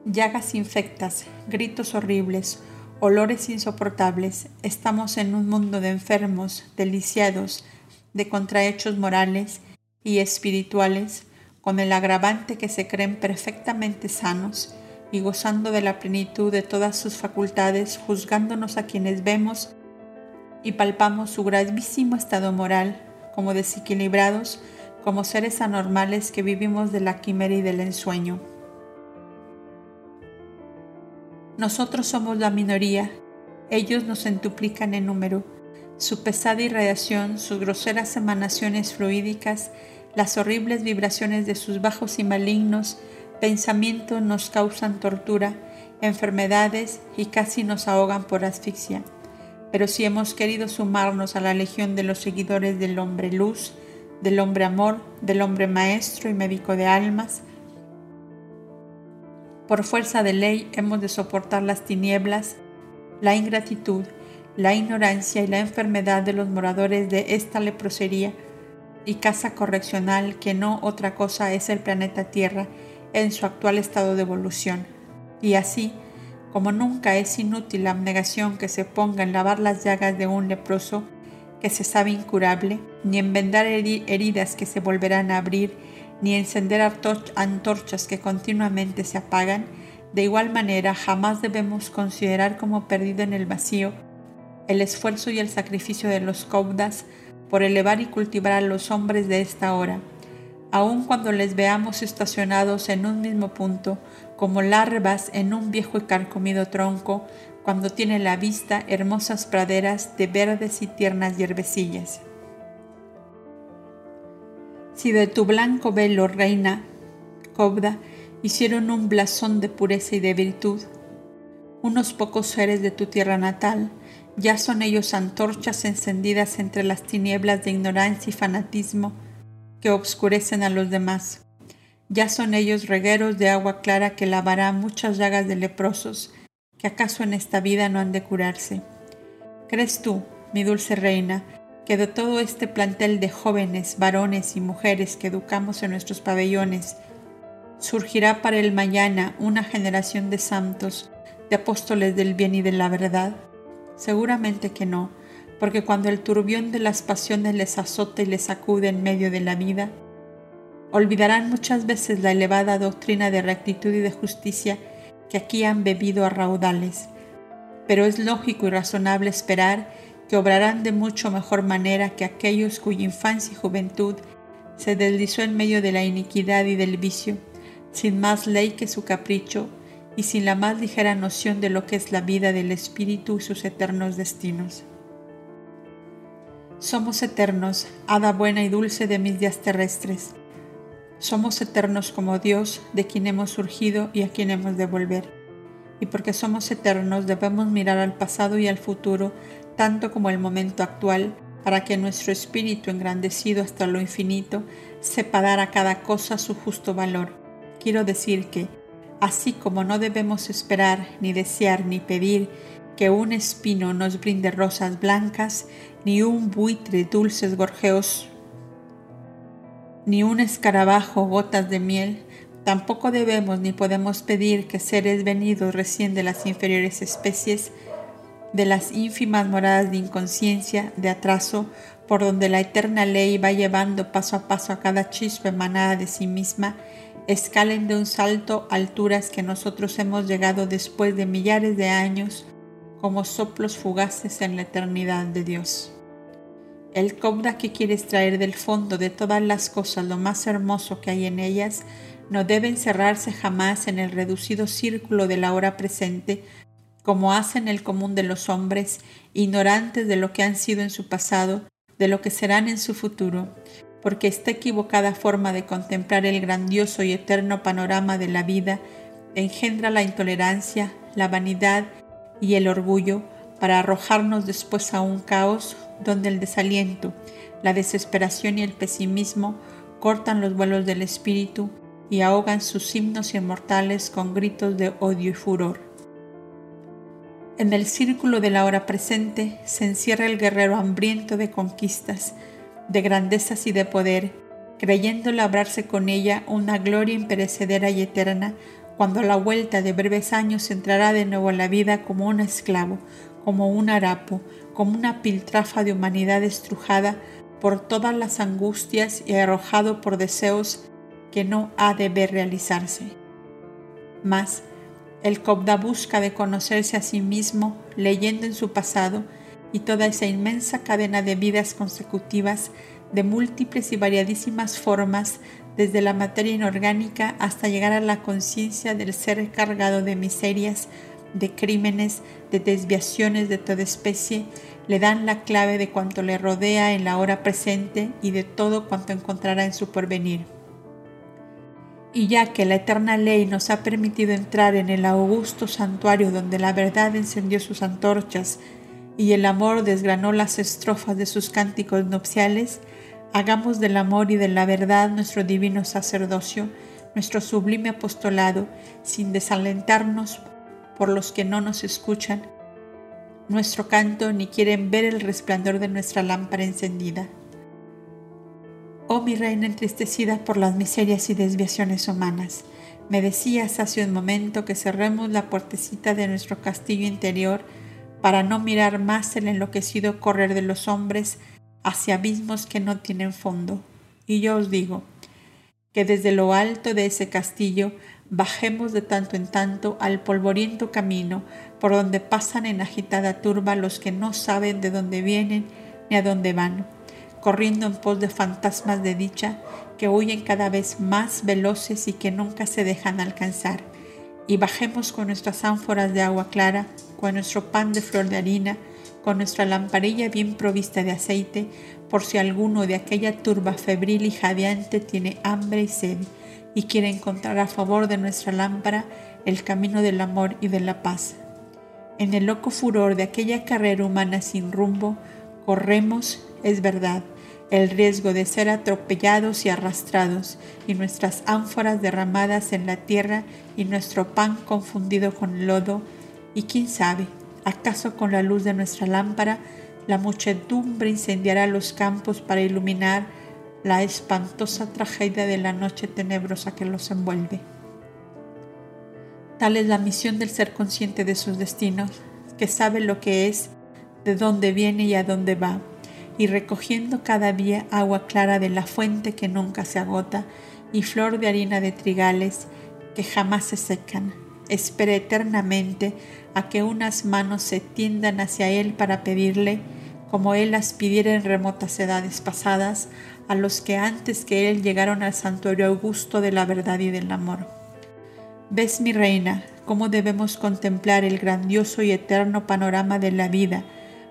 Llagas infectas, gritos horribles, olores insoportables. Estamos en un mundo de enfermos, deliciados, de contrahechos morales y espirituales, con el agravante que se creen perfectamente sanos y gozando de la plenitud de todas sus facultades, juzgándonos a quienes vemos y palpamos su gravísimo estado moral, como desequilibrados, como seres anormales que vivimos de la quimera y del ensueño. Nosotros somos la minoría, ellos nos centuplican en número. Su pesada irradiación, sus groseras emanaciones fluídicas, las horribles vibraciones de sus bajos y malignos pensamientos nos causan tortura, enfermedades y casi nos ahogan por asfixia. Pero si hemos querido sumarnos a la legión de los seguidores del hombre luz, del hombre amor, del hombre maestro y médico de almas, por fuerza de ley hemos de soportar las tinieblas, la ingratitud, la ignorancia y la enfermedad de los moradores de esta leprosería y casa correccional que no otra cosa es el planeta Tierra en su actual estado de evolución. Y así, como nunca es inútil la abnegación que se ponga en lavar las llagas de un leproso que se sabe incurable, ni en vendar heridas que se volverán a abrir, ni encender antorchas que continuamente se apagan, de igual manera jamás debemos considerar como perdido en el vacío el esfuerzo y el sacrificio de los caudas por elevar y cultivar a los hombres de esta hora aun cuando les veamos estacionados en un mismo punto, como larvas en un viejo y carcomido tronco, cuando tiene la vista hermosas praderas de verdes y tiernas hierbecillas. Si de tu blanco velo, reina, Cobda, hicieron un blasón de pureza y de virtud, unos pocos seres de tu tierra natal, ya son ellos antorchas encendidas entre las tinieblas de ignorancia y fanatismo, que obscurecen a los demás. Ya son ellos regueros de agua clara que lavará muchas llagas de leprosos, que acaso en esta vida no han de curarse. ¿Crees tú, mi dulce reina, que de todo este plantel de jóvenes, varones y mujeres que educamos en nuestros pabellones, ¿Surgirá para el mañana una generación de santos, de apóstoles del bien y de la verdad? Seguramente que no, porque cuando el turbión de las pasiones les azota y les sacude en medio de la vida, olvidarán muchas veces la elevada doctrina de rectitud y de justicia que aquí han bebido a raudales. Pero es lógico y razonable esperar que obrarán de mucho mejor manera que aquellos cuya infancia y juventud se deslizó en medio de la iniquidad y del vicio, sin más ley que su capricho y sin la más ligera noción de lo que es la vida del espíritu y sus eternos destinos. Somos eternos, hada buena y dulce de mis días terrestres. Somos eternos como Dios, de quien hemos surgido y a quien hemos de volver. Y porque somos eternos debemos mirar al pasado y al futuro, tanto como el momento actual, para que nuestro espíritu engrandecido hasta lo infinito sepa dar a cada cosa su justo valor. Quiero decir que, así como no debemos esperar, ni desear, ni pedir que un espino nos brinde rosas blancas, ni un buitre dulces gorjeos, ni un escarabajo gotas de miel, tampoco debemos ni podemos pedir que seres venidos recién de las inferiores especies, de las ínfimas moradas de inconsciencia, de atraso, por donde la eterna ley va llevando paso a paso a cada chispa emanada de sí misma, escalen de un salto alturas que nosotros hemos llegado después de millares de años como soplos fugaces en la eternidad de Dios. El cobda que quiere extraer del fondo de todas las cosas lo más hermoso que hay en ellas no debe encerrarse jamás en el reducido círculo de la hora presente, como hacen el común de los hombres, ignorantes de lo que han sido en su pasado, de lo que serán en su futuro, porque esta equivocada forma de contemplar el grandioso y eterno panorama de la vida engendra la intolerancia, la vanidad y el orgullo para arrojarnos después a un caos donde el desaliento, la desesperación y el pesimismo cortan los vuelos del espíritu y ahogan sus himnos inmortales con gritos de odio y furor. En el círculo de la hora presente se encierra el guerrero hambriento de conquistas, de grandezas y de poder, creyendo labrarse con ella una gloria imperecedera y eterna, cuando a la vuelta de breves años entrará de nuevo a la vida como un esclavo, como un harapo, como una piltrafa de humanidad estrujada por todas las angustias y arrojado por deseos que no ha de ver realizarse. Mas, el Cobda busca de conocerse a sí mismo, leyendo en su pasado y toda esa inmensa cadena de vidas consecutivas de múltiples y variadísimas formas desde la materia inorgánica hasta llegar a la conciencia del ser cargado de miserias, de crímenes, de desviaciones de toda especie, le dan la clave de cuanto le rodea en la hora presente y de todo cuanto encontrará en su porvenir. Y ya que la eterna ley nos ha permitido entrar en el augusto santuario donde la verdad encendió sus antorchas y el amor desgranó las estrofas de sus cánticos nupciales, Hagamos del amor y de la verdad nuestro divino sacerdocio, nuestro sublime apostolado, sin desalentarnos por los que no nos escuchan nuestro canto ni quieren ver el resplandor de nuestra lámpara encendida. Oh mi reina entristecida por las miserias y desviaciones humanas, me decías hace un momento que cerremos la puertecita de nuestro castillo interior para no mirar más el enloquecido correr de los hombres hacia abismos que no tienen fondo. Y yo os digo que desde lo alto de ese castillo bajemos de tanto en tanto al polvoriento camino por donde pasan en agitada turba los que no saben de dónde vienen ni a dónde van, corriendo en pos de fantasmas de dicha que huyen cada vez más veloces y que nunca se dejan alcanzar. Y bajemos con nuestras ánforas de agua clara, con nuestro pan de flor de harina, con nuestra lamparilla bien provista de aceite, por si alguno de aquella turba febril y jadeante tiene hambre y sed y quiere encontrar a favor de nuestra lámpara el camino del amor y de la paz. En el loco furor de aquella carrera humana sin rumbo, corremos, es verdad, el riesgo de ser atropellados y arrastrados, y nuestras ánforas derramadas en la tierra y nuestro pan confundido con lodo, y quién sabe, ¿Acaso con la luz de nuestra lámpara la muchedumbre incendiará los campos para iluminar la espantosa tragedia de la noche tenebrosa que los envuelve. Tal es la misión del ser consciente de sus destinos, que sabe lo que es, de dónde viene y a dónde va, y recogiendo cada día agua clara de la fuente que nunca se agota y flor de harina de trigales que jamás se secan, espera eternamente a que unas manos se tiendan hacia él para pedirle, como él las pidiera en remotas edades pasadas, a los que antes que él llegaron al santuario augusto de la verdad y del amor. Ves, mi reina, cómo debemos contemplar el grandioso y eterno panorama de la vida,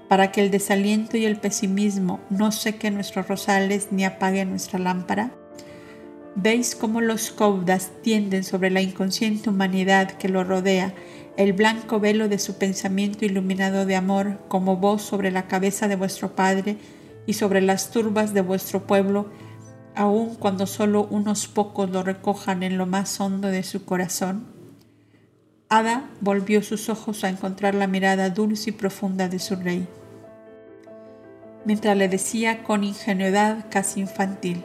para que el desaliento y el pesimismo no sequen nuestros rosales ni apaguen nuestra lámpara? ¿Veis cómo los caudas tienden sobre la inconsciente humanidad que lo rodea el blanco velo de su pensamiento iluminado de amor como voz sobre la cabeza de vuestro Padre y sobre las turbas de vuestro pueblo, aun cuando solo unos pocos lo recojan en lo más hondo de su corazón? Ada volvió sus ojos a encontrar la mirada dulce y profunda de su rey, mientras le decía con ingenuidad casi infantil,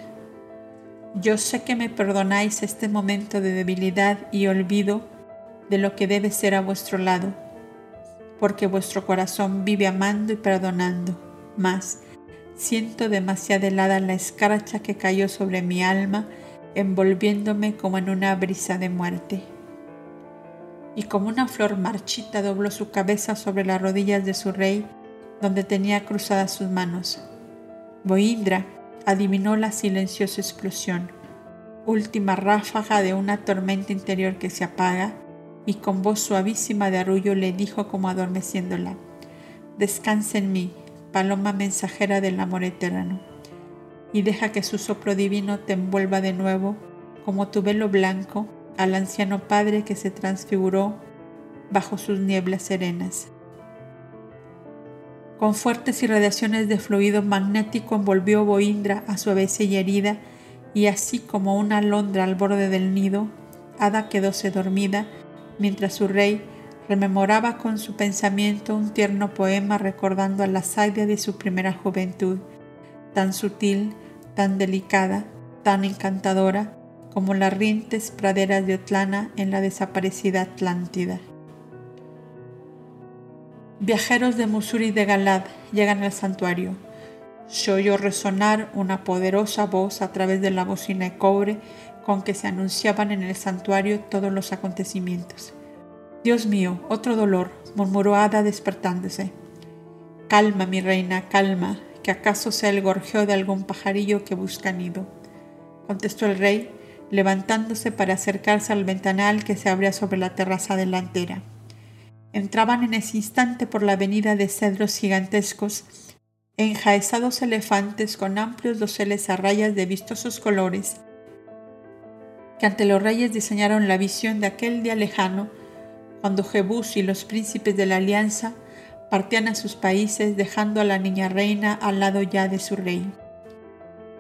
Yo sé que me perdonáis este momento de debilidad y olvido de lo que debe ser a vuestro lado, porque vuestro corazón vive amando y perdonando, mas siento demasiado helada la escarcha que cayó sobre mi alma, envolviéndome como en una brisa de muerte y como una flor marchita dobló su cabeza sobre las rodillas de su rey, donde tenía cruzadas sus manos. Boindra adivinó la silenciosa explosión, última ráfaga de una tormenta interior que se apaga, y con voz suavísima de arrullo le dijo como adormeciéndola, Descansa en mí, paloma mensajera del amor eterno, y deja que su soplo divino te envuelva de nuevo como tu velo blanco al anciano padre que se transfiguró bajo sus nieblas serenas. Con fuertes irradiaciones de fluido magnético envolvió Boindra a su y herida, y así como una alondra al borde del nido, Ada quedóse dormida, mientras su rey rememoraba con su pensamiento un tierno poema recordando a la sadia de su primera juventud, tan sutil, tan delicada, tan encantadora, como las rientes praderas de Otlana en la desaparecida Atlántida. Viajeros de Musuri y de Galad llegan al santuario. Se oyó resonar una poderosa voz a través de la bocina de cobre que se anunciaban en el santuario todos los acontecimientos. Dios mío, otro dolor, murmuró Ada despertándose. Calma, mi reina, calma, que acaso sea el gorjeo de algún pajarillo que busca nido. Contestó el rey, levantándose para acercarse al ventanal que se abría sobre la terraza delantera. Entraban en ese instante por la avenida de cedros gigantescos, enjaezados elefantes con amplios doseles a rayas de vistosos colores, que ante los reyes diseñaron la visión de aquel día lejano, cuando Jebús y los príncipes de la alianza partían a sus países dejando a la niña reina al lado ya de su rey.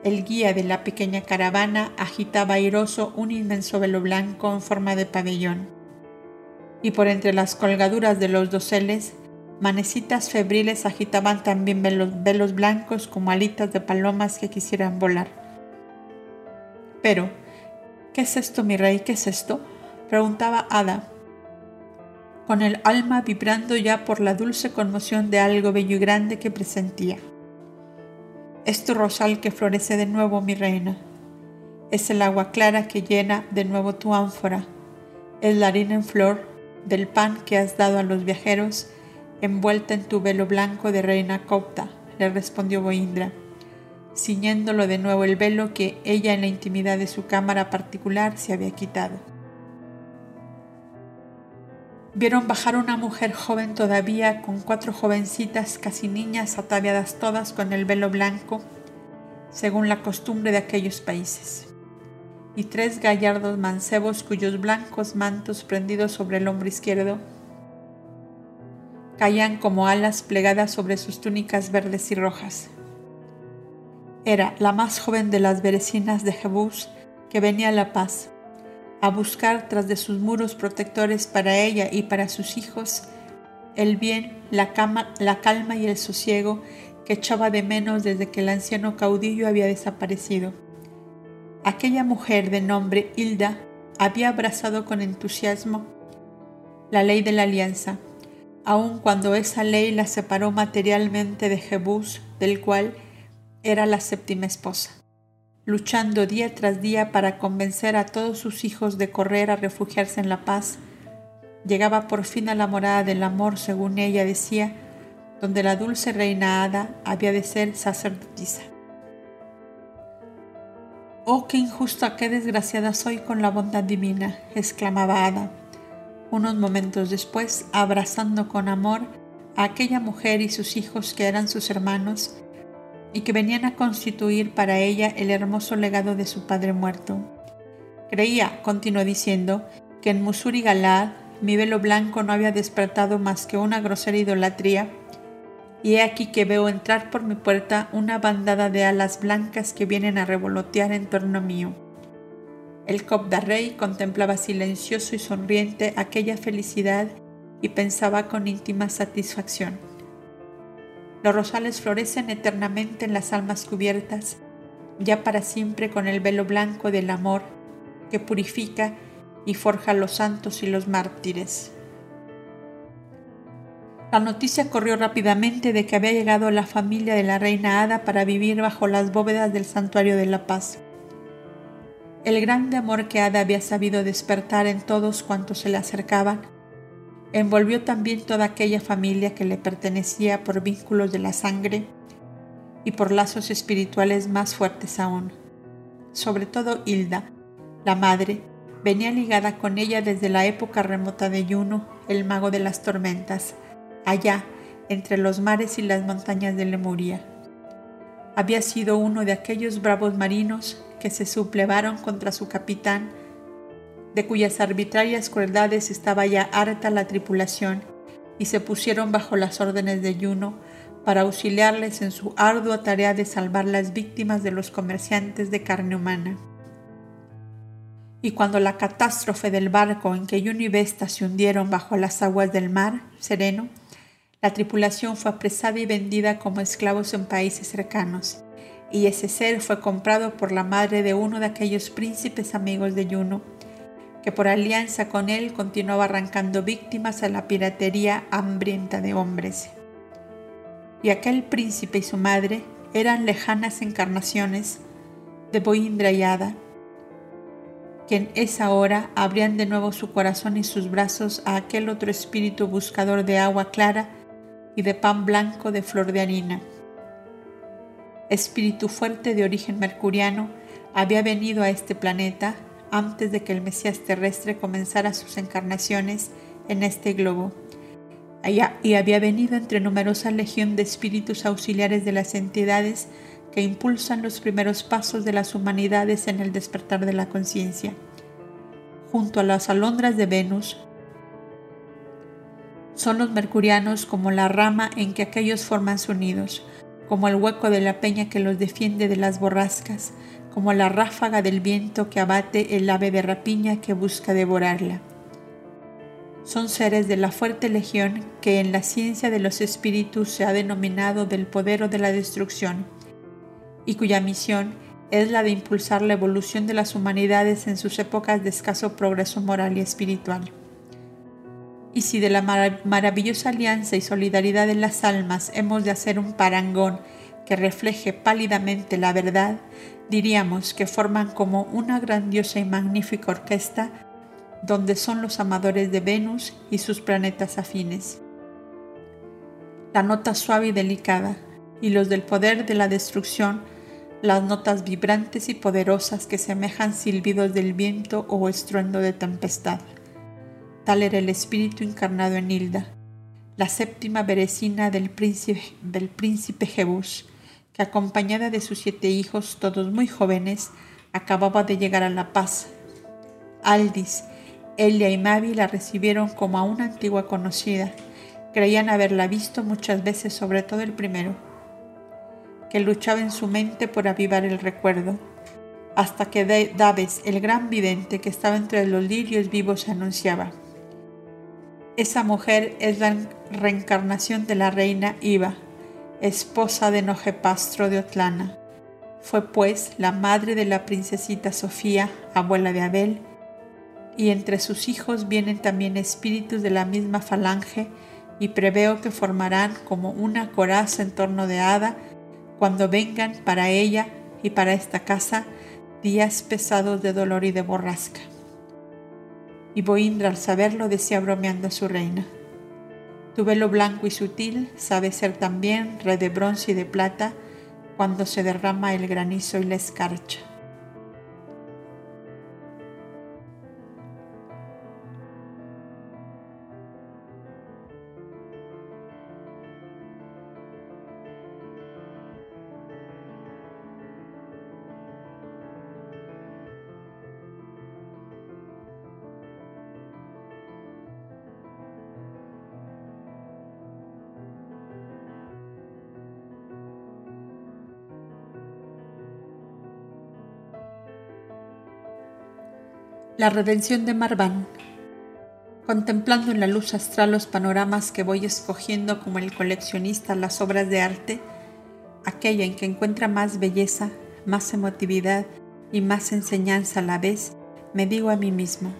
El guía de la pequeña caravana agitaba airoso un inmenso velo blanco en forma de pabellón. Y por entre las colgaduras de los doseles, manecitas febriles agitaban también velos, velos blancos como alitas de palomas que quisieran volar. Pero, ¿qué es esto, mi rey? ¿Qué es esto? preguntaba Ada, con el alma vibrando ya por la dulce conmoción de algo bello y grande que presentía. Es tu rosal que florece de nuevo, mi reina. Es el agua clara que llena de nuevo tu ánfora. Es la harina en flor del pan que has dado a los viajeros, envuelta en tu velo blanco de reina copta, le respondió Boindra, ciñéndolo de nuevo el velo que ella en la intimidad de su cámara particular se había quitado vieron bajar una mujer joven todavía con cuatro jovencitas casi niñas ataviadas todas con el velo blanco, según la costumbre de aquellos países, y tres gallardos mancebos cuyos blancos mantos prendidos sobre el hombro izquierdo caían como alas plegadas sobre sus túnicas verdes y rojas. Era la más joven de las berecinas de Jebús que venía a la paz a buscar tras de sus muros protectores para ella y para sus hijos el bien, la, la calma y el sosiego que echaba de menos desde que el anciano caudillo había desaparecido. Aquella mujer de nombre Hilda había abrazado con entusiasmo la ley de la alianza, aun cuando esa ley la separó materialmente de Jebús, del cual era la séptima esposa, luchando día tras día para convencer a todos sus hijos de correr a refugiarse en la paz, llegaba por fin a la morada del amor, según ella decía, donde la dulce reina Ada había de ser sacerdotisa. Oh, qué injusta, qué desgraciada soy con la bondad divina, exclamaba Ada, unos momentos después, abrazando con amor a aquella mujer y sus hijos que eran sus hermanos y que venían a constituir para ella el hermoso legado de su padre muerto. Creía, continuó diciendo, que en Musur y Galad mi velo blanco no había despertado más que una grosera idolatría, y he aquí que veo entrar por mi puerta una bandada de alas blancas que vienen a revolotear en torno mío. El Rey contemplaba silencioso y sonriente aquella felicidad y pensaba con íntima satisfacción. Los rosales florecen eternamente en las almas cubiertas, ya para siempre con el velo blanco del amor que purifica y forja los santos y los mártires. La noticia corrió rápidamente de que había llegado la familia de la reina Ada para vivir bajo las bóvedas del santuario de la paz. El grande amor que Ada había sabido despertar en todos cuantos se le acercaban envolvió también toda aquella familia que le pertenecía por vínculos de la sangre y por lazos espirituales más fuertes aún. Sobre todo Hilda, la madre, venía ligada con ella desde la época remota de Juno, el mago de las tormentas, allá, entre los mares y las montañas de Lemuria. Había sido uno de aquellos bravos marinos que se sublevaron contra su capitán de cuyas arbitrarias crueldades estaba ya harta la tripulación, y se pusieron bajo las órdenes de Juno para auxiliarles en su ardua tarea de salvar las víctimas de los comerciantes de carne humana. Y cuando la catástrofe del barco en que Juno y Vesta se hundieron bajo las aguas del mar sereno, la tripulación fue apresada y vendida como esclavos en países cercanos, y ese ser fue comprado por la madre de uno de aquellos príncipes amigos de Juno, que por alianza con él continuaba arrancando víctimas a la piratería hambrienta de hombres. Y aquel príncipe y su madre eran lejanas encarnaciones de Boindra y Ada, que en esa hora abrían de nuevo su corazón y sus brazos a aquel otro espíritu buscador de agua clara y de pan blanco de flor de harina. Espíritu fuerte de origen mercuriano había venido a este planeta antes de que el Mesías terrestre comenzara sus encarnaciones en este globo. Y había venido entre numerosa legión de espíritus auxiliares de las entidades que impulsan los primeros pasos de las humanidades en el despertar de la conciencia. Junto a las alondras de Venus, son los mercurianos como la rama en que aquellos forman su nidos, como el hueco de la peña que los defiende de las borrascas, como la ráfaga del viento que abate el ave de rapiña que busca devorarla. Son seres de la fuerte legión que en la ciencia de los espíritus se ha denominado del poder o de la destrucción, y cuya misión es la de impulsar la evolución de las humanidades en sus épocas de escaso progreso moral y espiritual. Y si de la maravillosa alianza y solidaridad de las almas hemos de hacer un parangón que refleje pálidamente la verdad, diríamos que forman como una grandiosa y magnífica orquesta donde son los amadores de Venus y sus planetas afines. La nota suave y delicada, y los del poder de la destrucción, las notas vibrantes y poderosas que semejan silbidos del viento o estruendo de tempestad. Tal era el espíritu encarnado en Hilda, la séptima berecina del príncipe, del príncipe Jebus, acompañada de sus siete hijos, todos muy jóvenes, acababa de llegar a La Paz. Aldis, Elia y Mavi la recibieron como a una antigua conocida. Creían haberla visto muchas veces, sobre todo el primero, que luchaba en su mente por avivar el recuerdo, hasta que Daves, el gran vidente que estaba entre los lirios vivos, anunciaba. Esa mujer es la reencarnación de la reina Iva, esposa de Nojepastro de Otlana, Fue pues la madre de la princesita Sofía, abuela de Abel, y entre sus hijos vienen también espíritus de la misma falange, y preveo que formarán como una coraza en torno de Ada cuando vengan para ella y para esta casa días pesados de dolor y de borrasca. Y Boindra al saberlo decía bromeando a su reina, tu velo blanco y sutil sabe ser también red de bronce y de plata cuando se derrama el granizo y la escarcha. La redención de Marván. Contemplando en la luz astral los panoramas que voy escogiendo como el coleccionista las obras de arte, aquella en que encuentra más belleza, más emotividad y más enseñanza a la vez, me digo a mí mismo,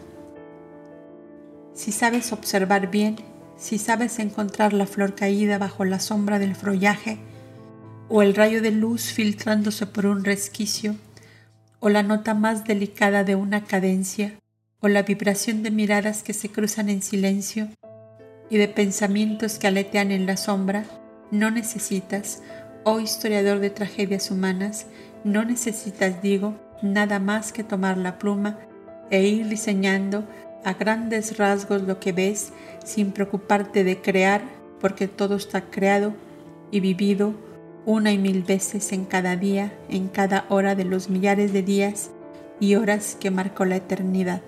si sabes observar bien, si sabes encontrar la flor caída bajo la sombra del frollaje, o el rayo de luz filtrándose por un resquicio, o la nota más delicada de una cadencia, o la vibración de miradas que se cruzan en silencio y de pensamientos que aletean en la sombra, no necesitas, oh historiador de tragedias humanas, no necesitas, digo, nada más que tomar la pluma e ir diseñando a grandes rasgos lo que ves sin preocuparte de crear, porque todo está creado y vivido una y mil veces en cada día, en cada hora de los millares de días y horas que marcó la eternidad.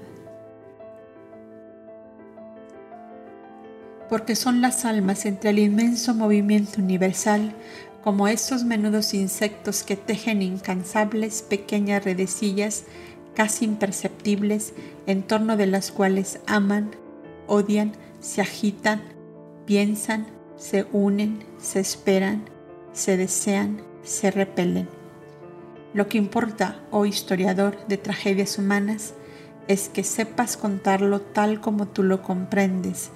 Porque son las almas entre el inmenso movimiento universal, como esos menudos insectos que tejen incansables pequeñas redecillas casi imperceptibles en torno de las cuales aman, odian, se agitan, piensan, se unen, se esperan, se desean, se repelen. Lo que importa, oh historiador de tragedias humanas, es que sepas contarlo tal como tú lo comprendes,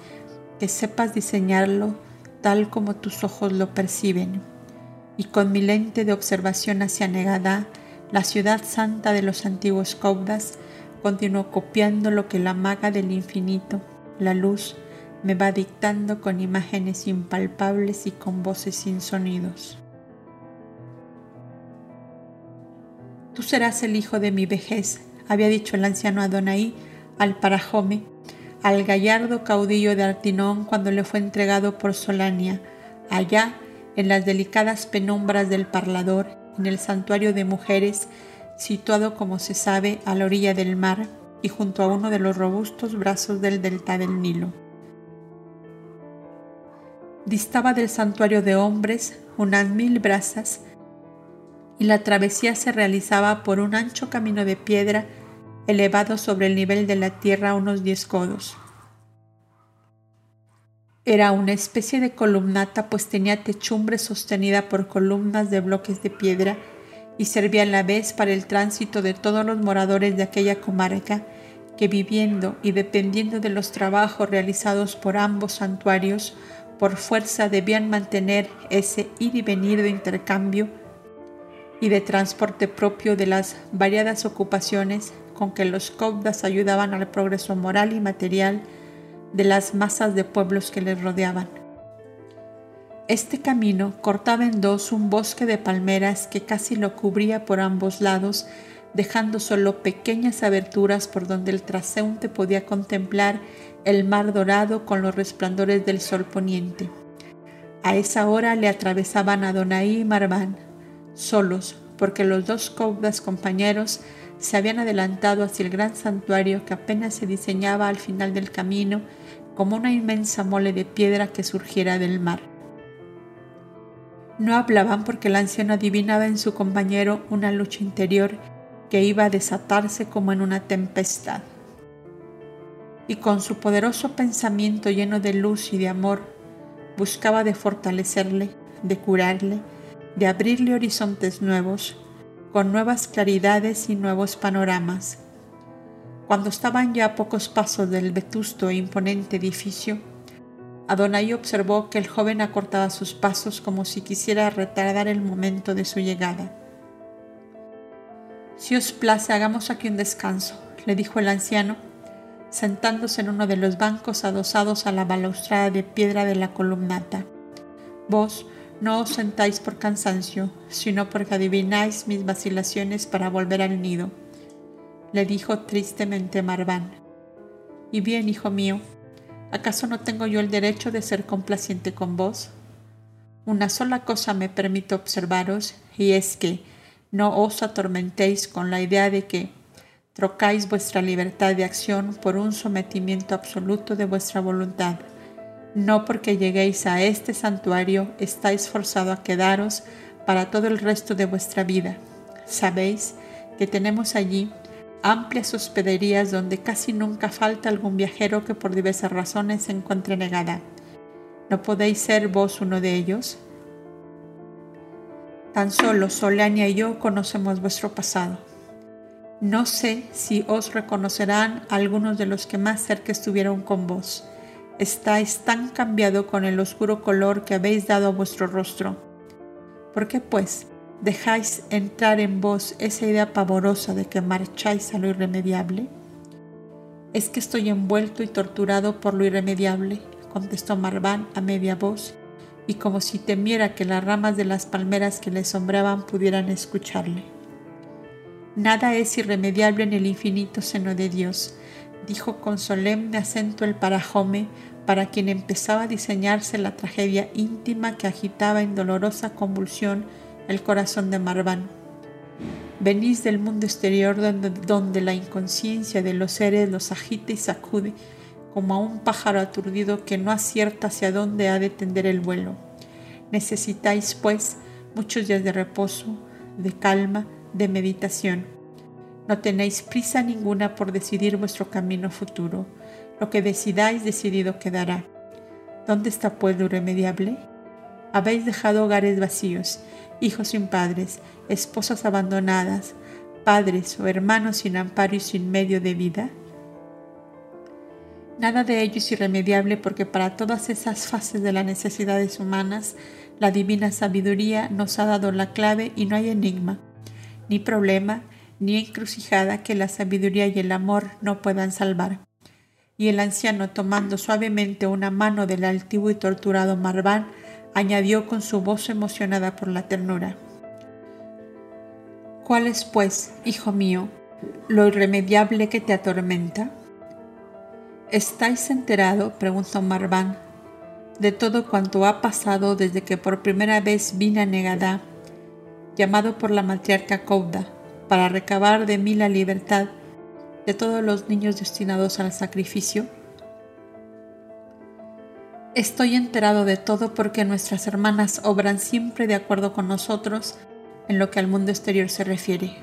que sepas diseñarlo tal como tus ojos lo perciben. Y con mi lente de observación hacia Negada, la ciudad santa de los antiguos caudas, continuó copiando lo que la maga del infinito, la luz, me va dictando con imágenes impalpables y con voces sin sonidos. Tú serás el hijo de mi vejez, había dicho el anciano Adonai al Parajome, al gallardo caudillo de Artinón cuando le fue entregado por Solania, allá en las delicadas penumbras del parlador, en el santuario de mujeres, situado como se sabe a la orilla del mar y junto a uno de los robustos brazos del delta del Nilo. Distaba del santuario de hombres unas mil brazas y la travesía se realizaba por un ancho camino de piedra elevado sobre el nivel de la tierra unos diez codos. Era una especie de columnata pues tenía techumbre sostenida por columnas de bloques de piedra y servía a la vez para el tránsito de todos los moradores de aquella comarca que viviendo y dependiendo de los trabajos realizados por ambos santuarios por fuerza debían mantener ese ir y venir de intercambio y de transporte propio de las variadas ocupaciones con que los caudas ayudaban al progreso moral y material de las masas de pueblos que les rodeaban. Este camino cortaba en dos un bosque de palmeras que casi lo cubría por ambos lados, dejando solo pequeñas aberturas por donde el traseúnte podía contemplar el mar dorado con los resplandores del sol poniente. A esa hora le atravesaban Adonai y Marván, solos, porque los dos caudas compañeros se habían adelantado hacia el gran santuario que apenas se diseñaba al final del camino como una inmensa mole de piedra que surgiera del mar. No hablaban porque el anciano adivinaba en su compañero una lucha interior que iba a desatarse como en una tempestad y con su poderoso pensamiento lleno de luz y de amor, buscaba de fortalecerle, de curarle, de abrirle horizontes nuevos, con nuevas claridades y nuevos panoramas. Cuando estaban ya a pocos pasos del vetusto e imponente edificio, Adonai observó que el joven acortaba sus pasos como si quisiera retardar el momento de su llegada. Si os place, hagamos aquí un descanso, le dijo el anciano, sentándose en uno de los bancos adosados a la balaustrada de piedra de la columnata. Vos no os sentáis por cansancio, sino porque adivináis mis vacilaciones para volver al nido, le dijo tristemente Marván. Y bien, hijo mío, ¿acaso no tengo yo el derecho de ser complaciente con vos? Una sola cosa me permito observaros, y es que, no os atormentéis con la idea de que trocáis vuestra libertad de acción por un sometimiento absoluto de vuestra voluntad. No porque lleguéis a este santuario estáis forzado a quedaros para todo el resto de vuestra vida. Sabéis que tenemos allí amplias hospederías donde casi nunca falta algún viajero que por diversas razones se encuentre negada. ¿No podéis ser vos uno de ellos? Tan solo Solania y yo conocemos vuestro pasado. No sé si os reconocerán algunos de los que más cerca estuvieron con vos. Estáis tan cambiado con el oscuro color que habéis dado a vuestro rostro. ¿Por qué, pues, dejáis entrar en vos esa idea pavorosa de que marcháis a lo irremediable? Es que estoy envuelto y torturado por lo irremediable, contestó Marván a media voz y como si temiera que las ramas de las palmeras que le sombraban pudieran escucharle. Nada es irremediable en el infinito seno de Dios, dijo con solemne acento el parajome para quien empezaba a diseñarse la tragedia íntima que agitaba en dolorosa convulsión el corazón de Marván. Venís del mundo exterior donde, donde la inconsciencia de los seres los agita y sacude como a un pájaro aturdido que no acierta hacia dónde ha de tender el vuelo. Necesitáis, pues, muchos días de reposo, de calma, de meditación. No tenéis prisa ninguna por decidir vuestro camino futuro. Lo que decidáis decidido quedará. ¿Dónde está pues lo irremediable? Habéis dejado hogares vacíos, hijos sin padres, esposas abandonadas, padres o hermanos sin amparo y sin medio de vida. Nada de ello es irremediable porque para todas esas fases de las necesidades humanas, la divina sabiduría nos ha dado la clave y no hay enigma, ni problema, ni encrucijada que la sabiduría y el amor no puedan salvar. Y el anciano, tomando suavemente una mano del altivo y torturado Marván, añadió con su voz emocionada por la ternura. ¿Cuál es, pues, hijo mío, lo irremediable que te atormenta? ¿Estáis enterado, preguntó Marván, de todo cuanto ha pasado desde que por primera vez vine a Negadá, llamado por la matriarca Kouda, para recabar de mí la libertad de todos los niños destinados al sacrificio? Estoy enterado de todo porque nuestras hermanas obran siempre de acuerdo con nosotros en lo que al mundo exterior se refiere.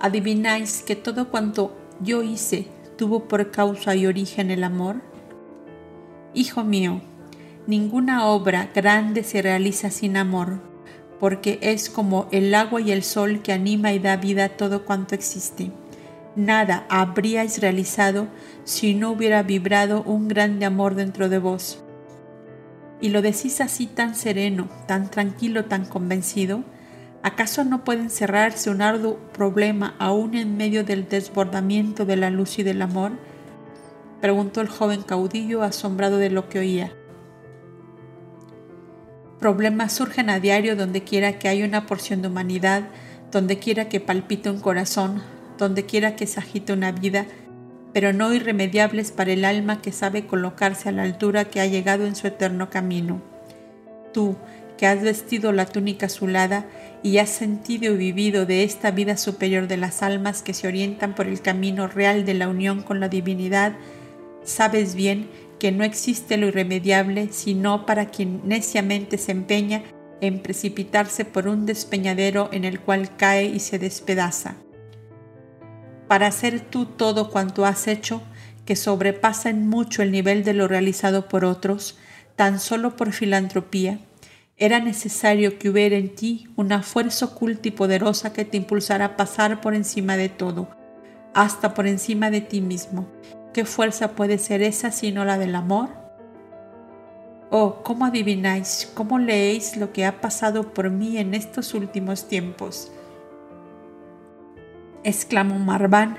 Adivináis que todo cuanto yo hice tuvo por causa y origen el amor? Hijo mío, ninguna obra grande se realiza sin amor, porque es como el agua y el sol que anima y da vida a todo cuanto existe. Nada habríais realizado si no hubiera vibrado un grande amor dentro de vos. Y lo decís así tan sereno, tan tranquilo, tan convencido, ¿Acaso no puede encerrarse un arduo problema aún en medio del desbordamiento de la luz y del amor? preguntó el joven caudillo asombrado de lo que oía. Problemas surgen a diario donde quiera que haya una porción de humanidad, donde quiera que palpite un corazón, donde quiera que se agite una vida, pero no irremediables para el alma que sabe colocarse a la altura que ha llegado en su eterno camino. Tú, que has vestido la túnica azulada y has sentido y vivido de esta vida superior de las almas que se orientan por el camino real de la unión con la divinidad, sabes bien que no existe lo irremediable sino para quien neciamente se empeña en precipitarse por un despeñadero en el cual cae y se despedaza. Para hacer tú todo cuanto has hecho, que sobrepasa en mucho el nivel de lo realizado por otros, tan solo por filantropía, Era necesario que hubiera en ti una fuerza oculta y poderosa que te impulsara a pasar por encima de todo, hasta por encima de ti mismo. ¿Qué fuerza puede ser esa sino la del amor? Oh, ¿cómo adivináis, cómo leéis lo que ha pasado por mí en estos últimos tiempos? exclamó Marván,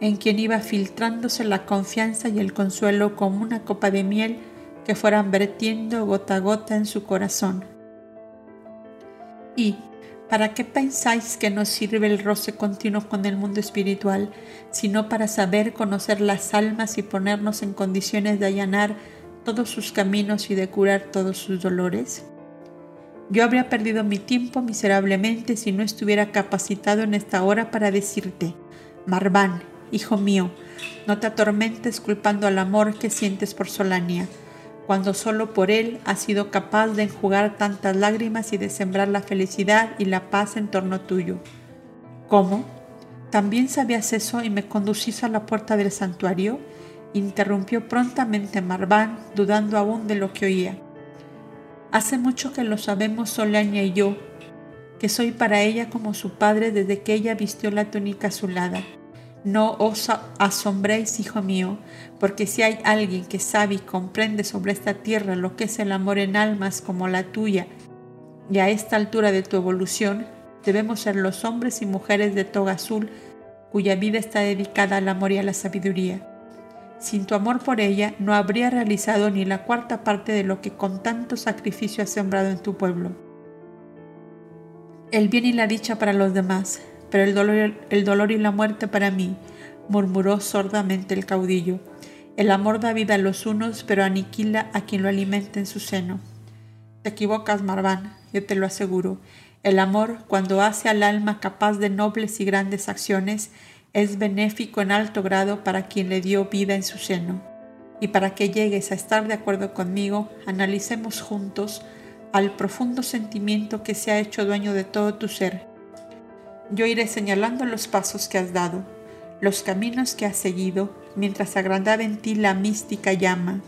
en quien iba filtrándose la confianza y el consuelo como una copa de miel que fueran vertiendo gota a gota en su corazón. ¿Y para qué pensáis que nos sirve el roce continuo con el mundo espiritual, sino para saber conocer las almas y ponernos en condiciones de allanar todos sus caminos y de curar todos sus dolores? Yo habría perdido mi tiempo miserablemente si no estuviera capacitado en esta hora para decirte, Marván, hijo mío, no te atormentes culpando al amor que sientes por Solania, cuando solo por él has sido capaz de enjugar tantas lágrimas y de sembrar la felicidad y la paz en torno tuyo. ¿Cómo? ¿También sabías eso y me conducís a la puerta del santuario? interrumpió prontamente Marván, dudando aún de lo que oía. Hace mucho que lo sabemos Solania y yo, que soy para ella como su padre desde que ella vistió la túnica azulada. No os asombréis, hijo mío, porque si hay alguien que sabe y comprende sobre esta tierra lo que es el amor en almas como la tuya, y a esta altura de tu evolución, debemos ser los hombres y mujeres de toga azul, cuya vida está dedicada al amor y a la sabiduría. Sin tu amor por ella no habría realizado ni la cuarta parte de lo que con tanto sacrificio has sembrado en tu pueblo. El bien y la dicha para los demás, pero el dolor, el dolor y la muerte para mí, murmuró sordamente el caudillo. El amor da vida a los unos, pero aniquila a quien lo alimenta en su seno. Te equivocas, Marván, yo te lo aseguro. El amor, cuando hace al alma capaz de nobles y grandes acciones, es benéfico en alto grado para quien le dio vida en su seno. Y para que llegues a estar de acuerdo conmigo, analicemos juntos al profundo sentimiento que se ha hecho dueño de todo tu ser. Yo iré señalando los pasos que has dado, los caminos que has seguido, mientras agrandaba en ti la mística llama.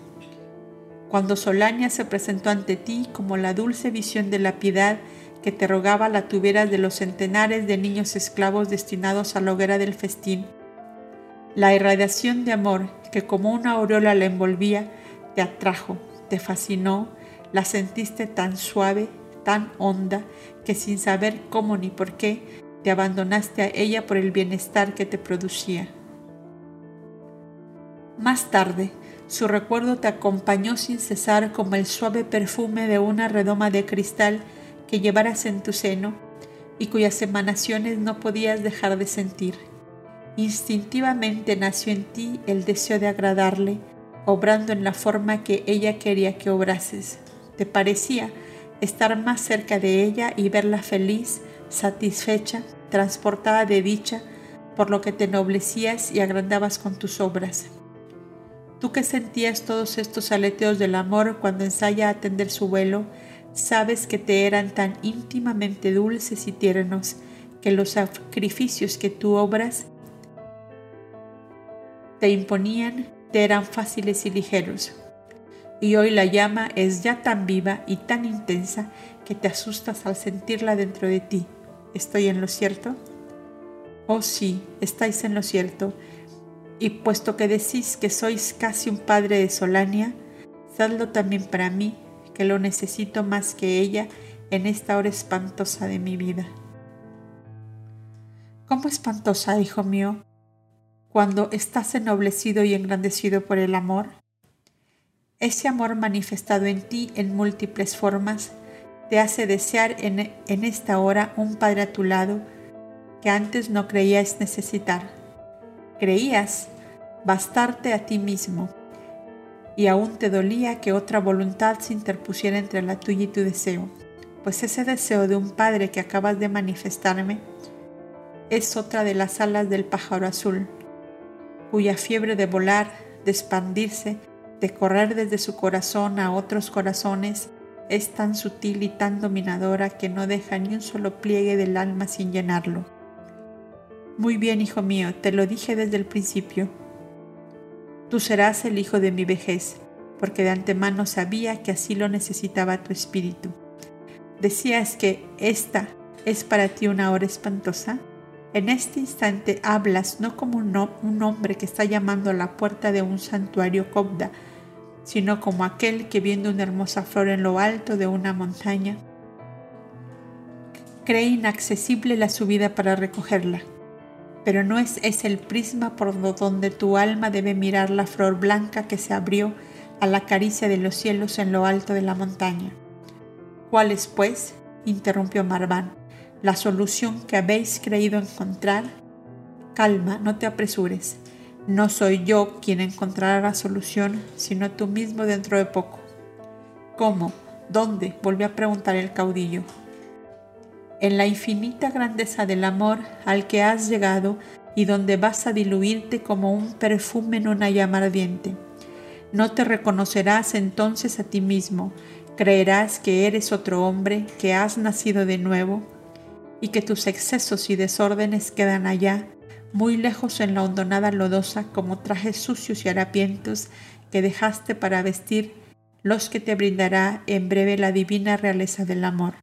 Cuando Solania se presentó ante ti como la dulce visión de la piedad que te rogaba la tuvieras de los centenares de niños esclavos destinados a la hoguera del festín. La irradiación de amor que como una aureola la envolvía te atrajo, te fascinó, la sentiste tan suave, tan honda, que sin saber cómo ni por qué, te abandonaste a ella por el bienestar que te producía. Más tarde, su recuerdo te acompañó sin cesar como el suave perfume de una redoma de cristal que llevaras en tu seno y cuyas emanaciones no podías dejar de sentir. Instintivamente nació en ti el deseo de agradarle, obrando en la forma que ella quería que obrases. Te parecía estar más cerca de ella y verla feliz, satisfecha, transportada de dicha, por lo que te noblecías y agrandabas con tus obras. Tú que sentías todos estos aleteos del amor cuando ensaya atender su vuelo, sabes que te eran tan íntimamente dulces y tiernos que los sacrificios que tú obras te imponían te eran fáciles y ligeros. Y hoy la llama es ya tan viva y tan intensa que te asustas al sentirla dentro de ti. ¿Estoy en lo cierto? Oh sí, estáis en lo cierto. Y puesto que decís que sois casi un padre de Solania, sadlo también para mí que lo necesito más que ella en esta hora espantosa de mi vida. ¿Cómo espantosa, hijo mío, cuando estás ennoblecido y engrandecido por el amor? Ese amor manifestado en ti en múltiples formas te hace desear en, esta hora un Padre a tu lado que antes no creías necesitar. Creías bastarte a ti mismo y aún te dolía que otra voluntad se interpusiera entre la tuya y tu deseo, pues ese deseo de un padre que acabas de manifestarme es otra de las alas del pájaro azul, cuya fiebre de volar, de expandirse, de correr desde su corazón a otros corazones, es tan sutil y tan dominadora que no deja ni un solo pliegue del alma sin llenarlo. Muy bien, hijo mío, te lo dije desde el principio Tú serás el hijo de mi vejez, porque de antemano sabía que así lo necesitaba tu espíritu. Decías que esta es para ti una hora espantosa. En este instante hablas no como un, hombre que está llamando a la puerta de un santuario cobda, sino como aquel que viendo una hermosa flor en lo alto de una montaña, cree inaccesible la subida para recogerla. Pero no es ese el prisma por donde tu alma debe mirar la flor blanca que se abrió a la caricia de los cielos en lo alto de la montaña. ¿Cuál es, pues? interrumpió Marván, la solución que habéis creído encontrar. Calma, no te apresures. No soy yo quien encontrará la solución, sino tú mismo dentro de poco. ¿Cómo? ¿Dónde? volvió a preguntar el caudillo. En la infinita grandeza del amor al que has llegado y donde vas a diluirte como un perfume en una llama ardiente no te reconocerás entonces a ti mismo, creerás que eres otro hombre, que has nacido de nuevo y que tus excesos y desórdenes quedan allá, muy lejos en la hondonada lodosa como trajes sucios y harapientos que dejaste para vestir los que te brindará en breve la divina realeza del amor.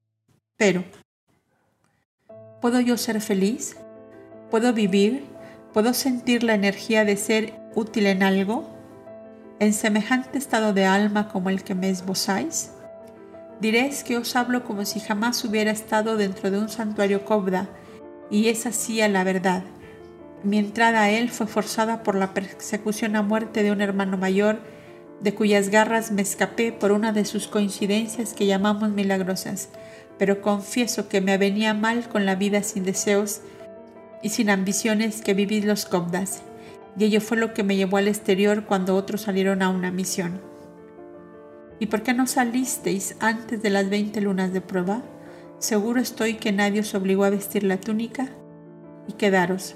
Pero, ¿puedo yo ser feliz? ¿Puedo vivir? ¿Puedo sentir la energía de ser útil en algo? en semejante estado de alma como el que me esbozáis? Diréis que os hablo como si jamás hubiera estado dentro de un santuario cobda, y es así a la verdad. Mi entrada a él fue forzada por la persecución a muerte de un hermano mayor, de cuyas garras me escapé por una de sus coincidencias que llamamos milagrosas, pero confieso que me avenía mal con la vida sin deseos y sin ambiciones que vivís los cobdas, y ello fue lo que me llevó al exterior cuando otros salieron a una misión. ¿Y por qué no salisteis antes de las veinte lunas de prueba? Seguro estoy que nadie os obligó a vestir la túnica y quedaros.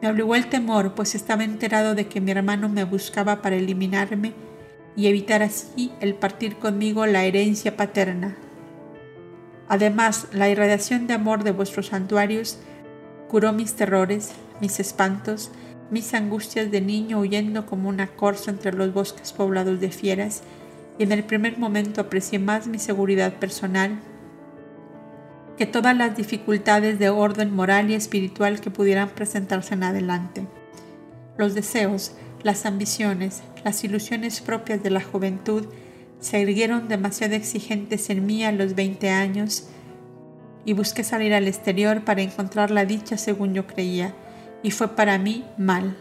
Me obligó el temor, pues estaba enterado de que mi hermano me buscaba para eliminarme y evitar así el partir conmigo la herencia paterna. Además, la irradiación de amor de vuestros santuarios curó mis terrores, mis espantos, mis angustias de niño huyendo como una corza entre los bosques poblados de fieras y en el primer momento aprecié más mi seguridad personal que todas las dificultades de orden moral y espiritual que pudieran presentarse en adelante. Los deseos, las ambiciones, las ilusiones propias de la juventud se erguieron demasiado exigentes en mí a los 20 años y busqué salir al exterior para encontrar la dicha según yo creía, y fue para mí mal.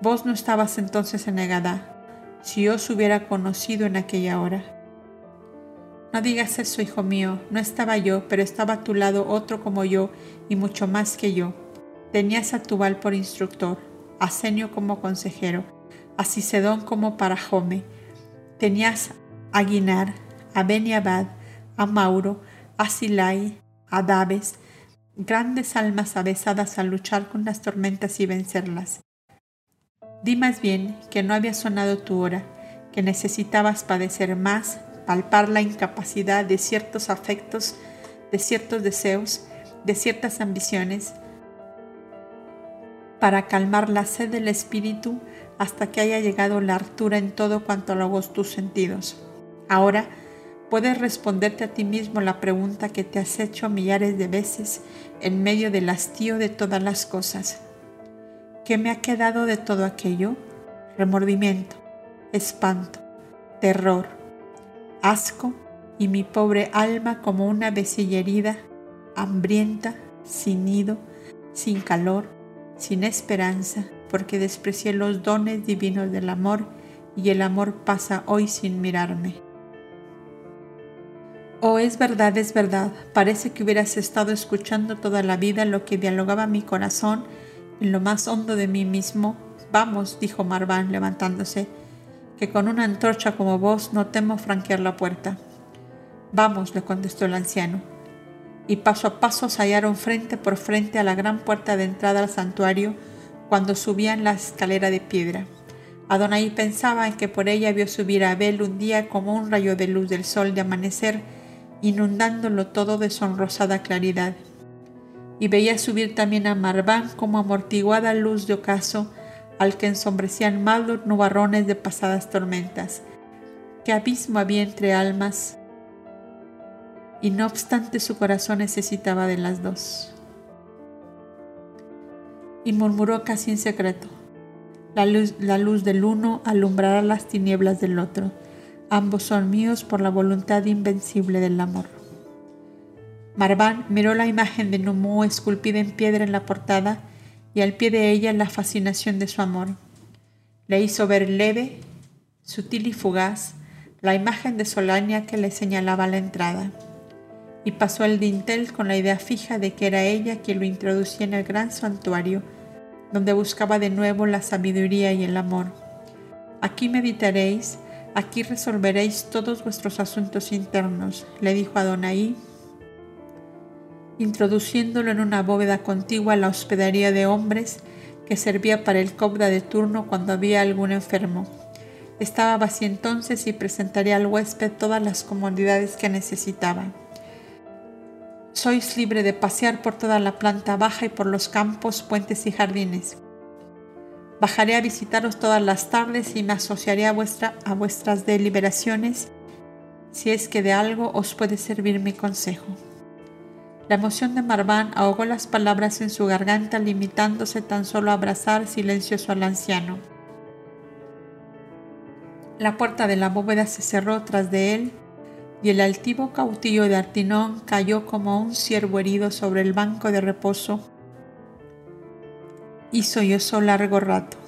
Vos no estabas entonces en negada, si os hubiera conocido en aquella hora. No digas eso, hijo mío, no estaba yo, pero estaba a tu lado otro como yo y mucho más que yo. Tenías a Tubal por instructor, a Senio como consejero, a Cicedón como parajome. Tenías a Guinar, a Beniabad, a Mauro, a Silai, a Daves, grandes almas avesadas a luchar con las tormentas y vencerlas. Di más bien que no había sonado tu hora, que necesitabas padecer más, palpar la incapacidad de ciertos afectos, de ciertos deseos, de ciertas ambiciones, para calmar la sed del espíritu hasta que haya llegado la hartura en todo cuanto a tus sentidos. Ahora, puedes responderte a ti mismo la pregunta que te has hecho millares de veces en medio del hastío de todas las cosas. ¿Qué me ha quedado de todo aquello? Remordimiento, espanto, terror, asco y mi pobre alma como una vecilla herida, hambrienta, sin nido, sin calor, sin esperanza, porque desprecié los dones divinos del amor y el amor pasa hoy sin mirarme. Oh, es verdad, es verdad. Parece que hubieras estado escuchando toda la vida lo que dialogaba mi corazón en lo más hondo de mí mismo. Vamos, dijo Marván levantándose, que con una antorcha como vos no temo franquear la puerta. Vamos, le contestó el anciano. Y paso a paso se hallaron frente por frente a la gran puerta de entrada al santuario cuando subían la escalera de piedra. Adonai pensaba en que por ella vio subir a Abel un día como un rayo de luz del sol de amanecer inundándolo todo de sonrosada claridad. Y veía subir también a Marván como amortiguada luz de ocaso al que ensombrecían malos nubarrones de pasadas tormentas. ¿Qué abismo había entre almas? Y no obstante su corazón necesitaba de las dos. Y murmuró casi en secreto, la luz, la luz del uno alumbrará las tinieblas del otro. Ambos son míos por la voluntad invencible del amor. Marván miró la imagen de Numú esculpida en piedra en la portada y al pie de ella la fascinación de su amor. Le hizo ver leve, sutil y fugaz la imagen de Solania que le señalaba la entrada, y pasó el dintel con la idea fija de que era ella quien lo introducía en el gran santuario, donde buscaba de nuevo la sabiduría y el amor. Aquí meditaréis, aquí resolveréis todos vuestros asuntos internos, le dijo Adonai introduciéndolo en una bóveda contigua a la hospedería de hombres que servía para el cobra de turno cuando había algún enfermo. Estaba vacío entonces y presentaría al huésped todas las comodidades que necesitaba. Sois libre de pasear por toda la planta baja y por los campos, puentes y jardines. Bajaré a visitaros todas las tardes y me asociaré a, vuestra, a vuestras deliberaciones si es que de algo os puede servir mi consejo. La emoción de Marván ahogó las palabras en su garganta, limitándose tan solo a abrazar silencioso al anciano. La puerta de la bóveda se cerró tras de él y el altivo cautillo de Artinón cayó como un ciervo herido sobre el banco de reposo y sollozó largo rato.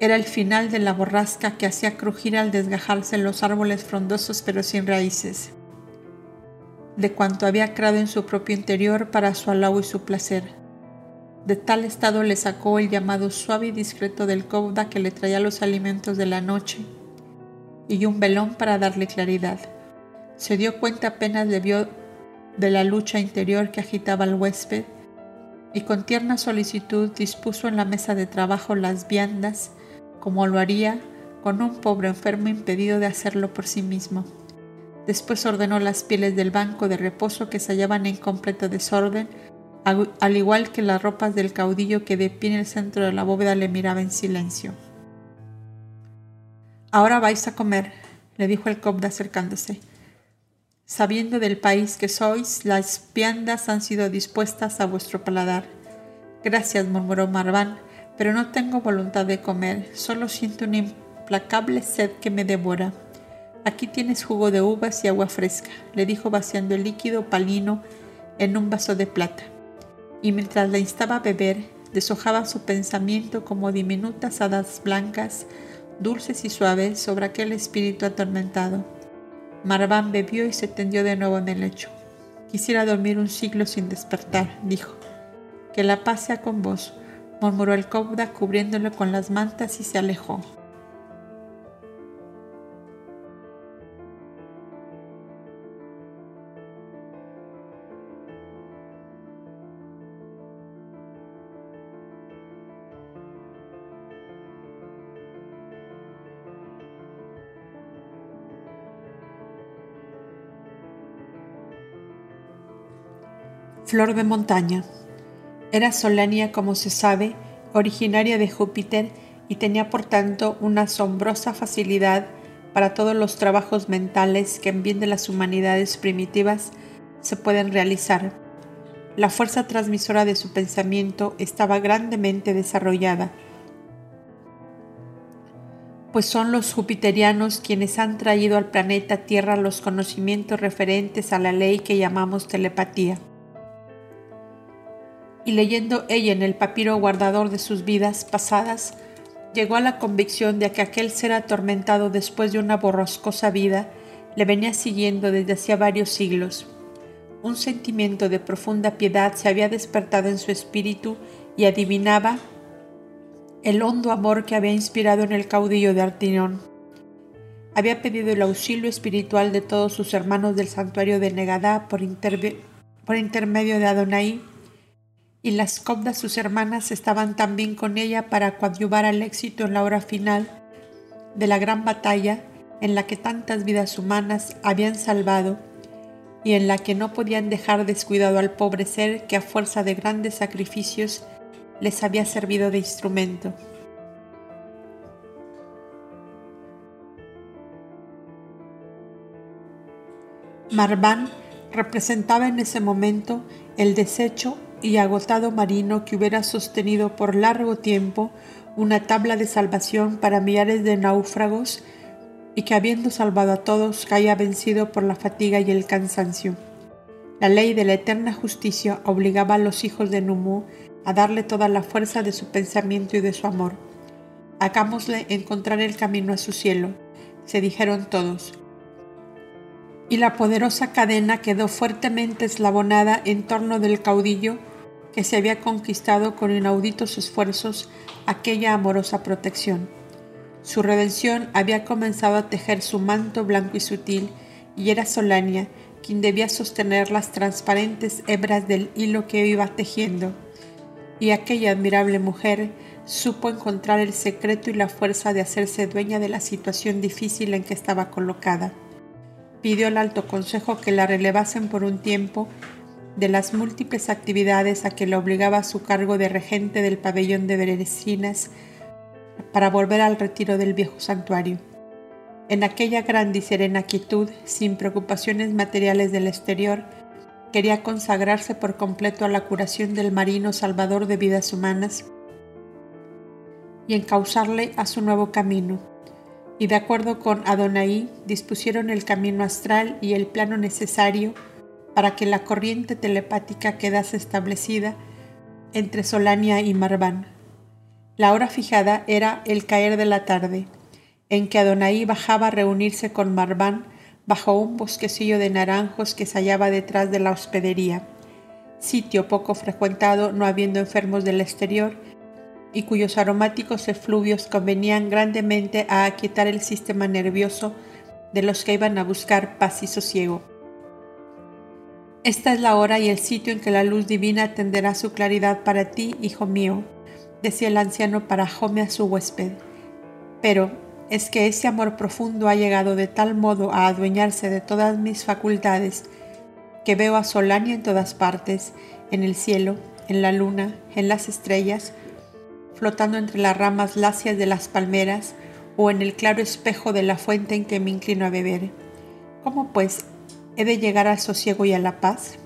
Era el final de la borrasca que hacía crujir al desgajarse los árboles frondosos pero sin raíces de cuanto había creado en su propio interior para su halago y su placer. De tal estado le sacó el llamado suave y discreto del cobda que le traía los alimentos de la noche y un velón para darle claridad. Se dio cuenta apenas le vio de la lucha interior que agitaba al huésped y con tierna solicitud dispuso en la mesa de trabajo las viandas como lo haría con un pobre enfermo impedido de hacerlo por sí mismo. Después ordenó las pieles del banco de reposo que se hallaban en completo desorden, al igual que las ropas del caudillo que de pie en el centro de la bóveda le miraba en silencio. Ahora vais a comer, le dijo el cobda acercándose. Sabiendo del país que sois, las viandas han sido dispuestas a vuestro paladar. Gracias, murmuró Marván, pero no tengo voluntad de comer, solo siento una implacable sed que me devora. Aquí tienes jugo de uvas y agua fresca, le dijo vaciando el líquido palino en un vaso de plata. Y mientras la instaba a beber, deshojaba su pensamiento como diminutas hadas blancas, dulces y suaves sobre aquel espíritu atormentado. Marván bebió y se tendió de nuevo en el lecho. Quisiera dormir un siglo sin despertar, dijo. Que la paz sea con vos, murmuró el cobda cubriéndolo con las mantas y se alejó. Flor de montaña. Era Solania, como se sabe, originaria de Júpiter y tenía por tanto una asombrosa facilidad para todos los trabajos mentales que en bien de las humanidades primitivas se pueden realizar. La fuerza transmisora de su pensamiento estaba grandemente desarrollada, pues son los jupiterianos quienes han traído al planeta Tierra los conocimientos referentes a la ley que llamamos telepatía y leyendo ella en el papiro guardador de sus vidas pasadas, llegó a la convicción de que aquel ser atormentado después de una borrascosa vida le venía siguiendo desde hacía varios siglos. Un sentimiento de profunda piedad se había despertado en su espíritu y adivinaba el hondo amor que había inspirado en el caudillo de Artinón. Había pedido el auxilio espiritual de todos sus hermanos del santuario de Negadá por, por intermedio de Adonai y las cobdas sus hermanas estaban también con ella para coadyuvar al éxito en la hora final de la gran batalla en la que tantas vidas humanas habían salvado y en la que no podían dejar descuidado al pobre ser que a fuerza de grandes sacrificios les había servido de instrumento. Marván representaba en ese momento el desecho y agotado marino que hubiera sostenido por largo tiempo una tabla de salvación para millares de náufragos y que habiendo salvado a todos caía vencido por la fatiga y el cansancio. La ley de la eterna justicia obligaba a los hijos de Numu a darle toda la fuerza de su pensamiento y de su amor. Hagámosle encontrar el camino a su cielo, se dijeron todos. Y la poderosa cadena quedó fuertemente eslabonada en torno del caudillo que se había conquistado con inauditos esfuerzos aquella amorosa protección. Su redención había comenzado a tejer su manto blanco y sutil, y era Solania quien debía sostener las transparentes hebras del hilo que iba tejiendo. Y aquella admirable mujer supo encontrar el secreto y la fuerza de hacerse dueña de la situación difícil en que estaba colocada. Pidió al alto consejo que la relevasen por un tiempo de las múltiples actividades a que le obligaba su cargo de regente del pabellón de Beresinas para volver al retiro del viejo santuario. En aquella grande y serena quietud, sin preocupaciones materiales del exterior, quería consagrarse por completo a la curación del marino salvador de vidas humanas y encauzarle a su nuevo camino. Y de acuerdo con Adonai, dispusieron el camino astral y el plano necesario para que la corriente telepática quedase establecida entre Solania y Marván. La hora fijada era el caer de la tarde en que Adonai bajaba a reunirse con Marván bajo un bosquecillo de naranjos que se hallaba detrás de la hospedería, sitio poco frecuentado no habiendo enfermos del exterior y cuyos aromáticos efluvios convenían grandemente a aquietar el sistema nervioso de los que iban a buscar paz y sosiego. Esta es la hora y el sitio en que la luz divina tenderá su claridad para ti, hijo mío, decía el anciano para Jome a su huésped. Pero, es que ese amor profundo ha llegado de tal modo a adueñarse de todas mis facultades que veo a Solania en todas partes, en el cielo, en la luna, en las estrellas, flotando entre las ramas lacias de las palmeras o en el claro espejo de la fuente en que me inclino a beber. ¿Cómo pues he de llegar al sosiego y a la paz?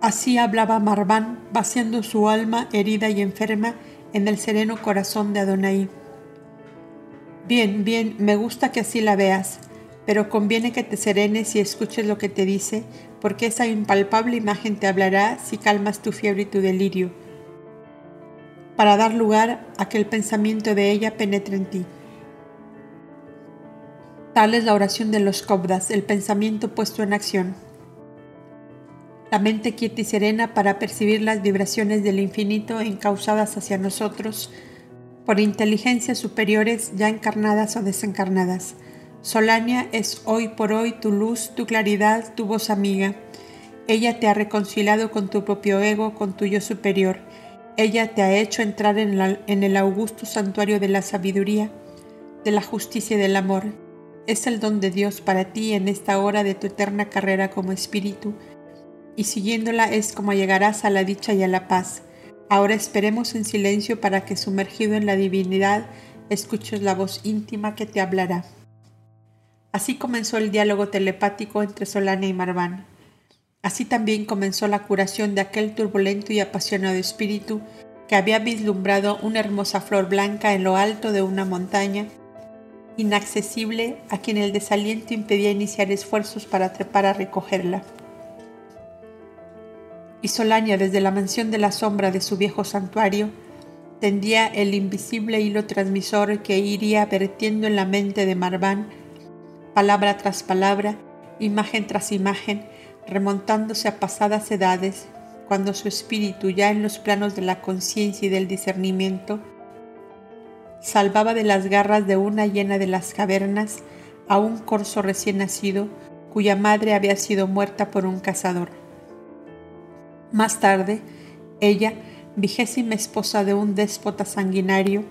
Así hablaba Marván, vaciando su alma herida y enferma en el sereno corazón de Adonai. Bien, bien, me gusta que así la veas, pero conviene que te serenes y escuches lo que te dice, porque esa impalpable imagen te hablará si calmas tu fiebre y tu delirio, para dar lugar a que el pensamiento de ella penetre en ti. Tal es la oración de los cobdas, el pensamiento puesto en acción. La mente quieta y serena para percibir las vibraciones del infinito encausadas hacia nosotros, por inteligencias superiores ya encarnadas o desencarnadas. Solania es hoy por hoy tu luz, tu claridad, tu voz amiga. Ella te ha reconciliado con tu propio ego, con tu yo superior. Ella te ha hecho entrar en, en el augusto santuario de la sabiduría, de la justicia y del amor. Es el don de Dios para ti en esta hora de tu eterna carrera como espíritu, y siguiéndola es como llegarás a la dicha y a la paz Ahora esperemos en silencio para que sumergido en la divinidad escuches la voz íntima que te hablará. Así comenzó el diálogo telepático entre Solana y Marván. Así también comenzó la curación de aquel turbulento y apasionado espíritu que había vislumbrado una hermosa flor blanca en lo alto de una montaña, inaccesible a quien el desaliento impedía iniciar esfuerzos para trepar a recogerla. Y Solania desde la mansión de la sombra de su viejo santuario tendía el invisible hilo transmisor que iría vertiendo en la mente de Marván, palabra tras palabra, imagen tras imagen, remontándose a pasadas edades, cuando su espíritu, ya en los planos de la conciencia y del discernimiento, salvaba de las garras de una llena de las cavernas a un corzo recién nacido cuya madre había sido muerta por un cazador. Más tarde, ella, vigésima esposa de un déspota sanguinario,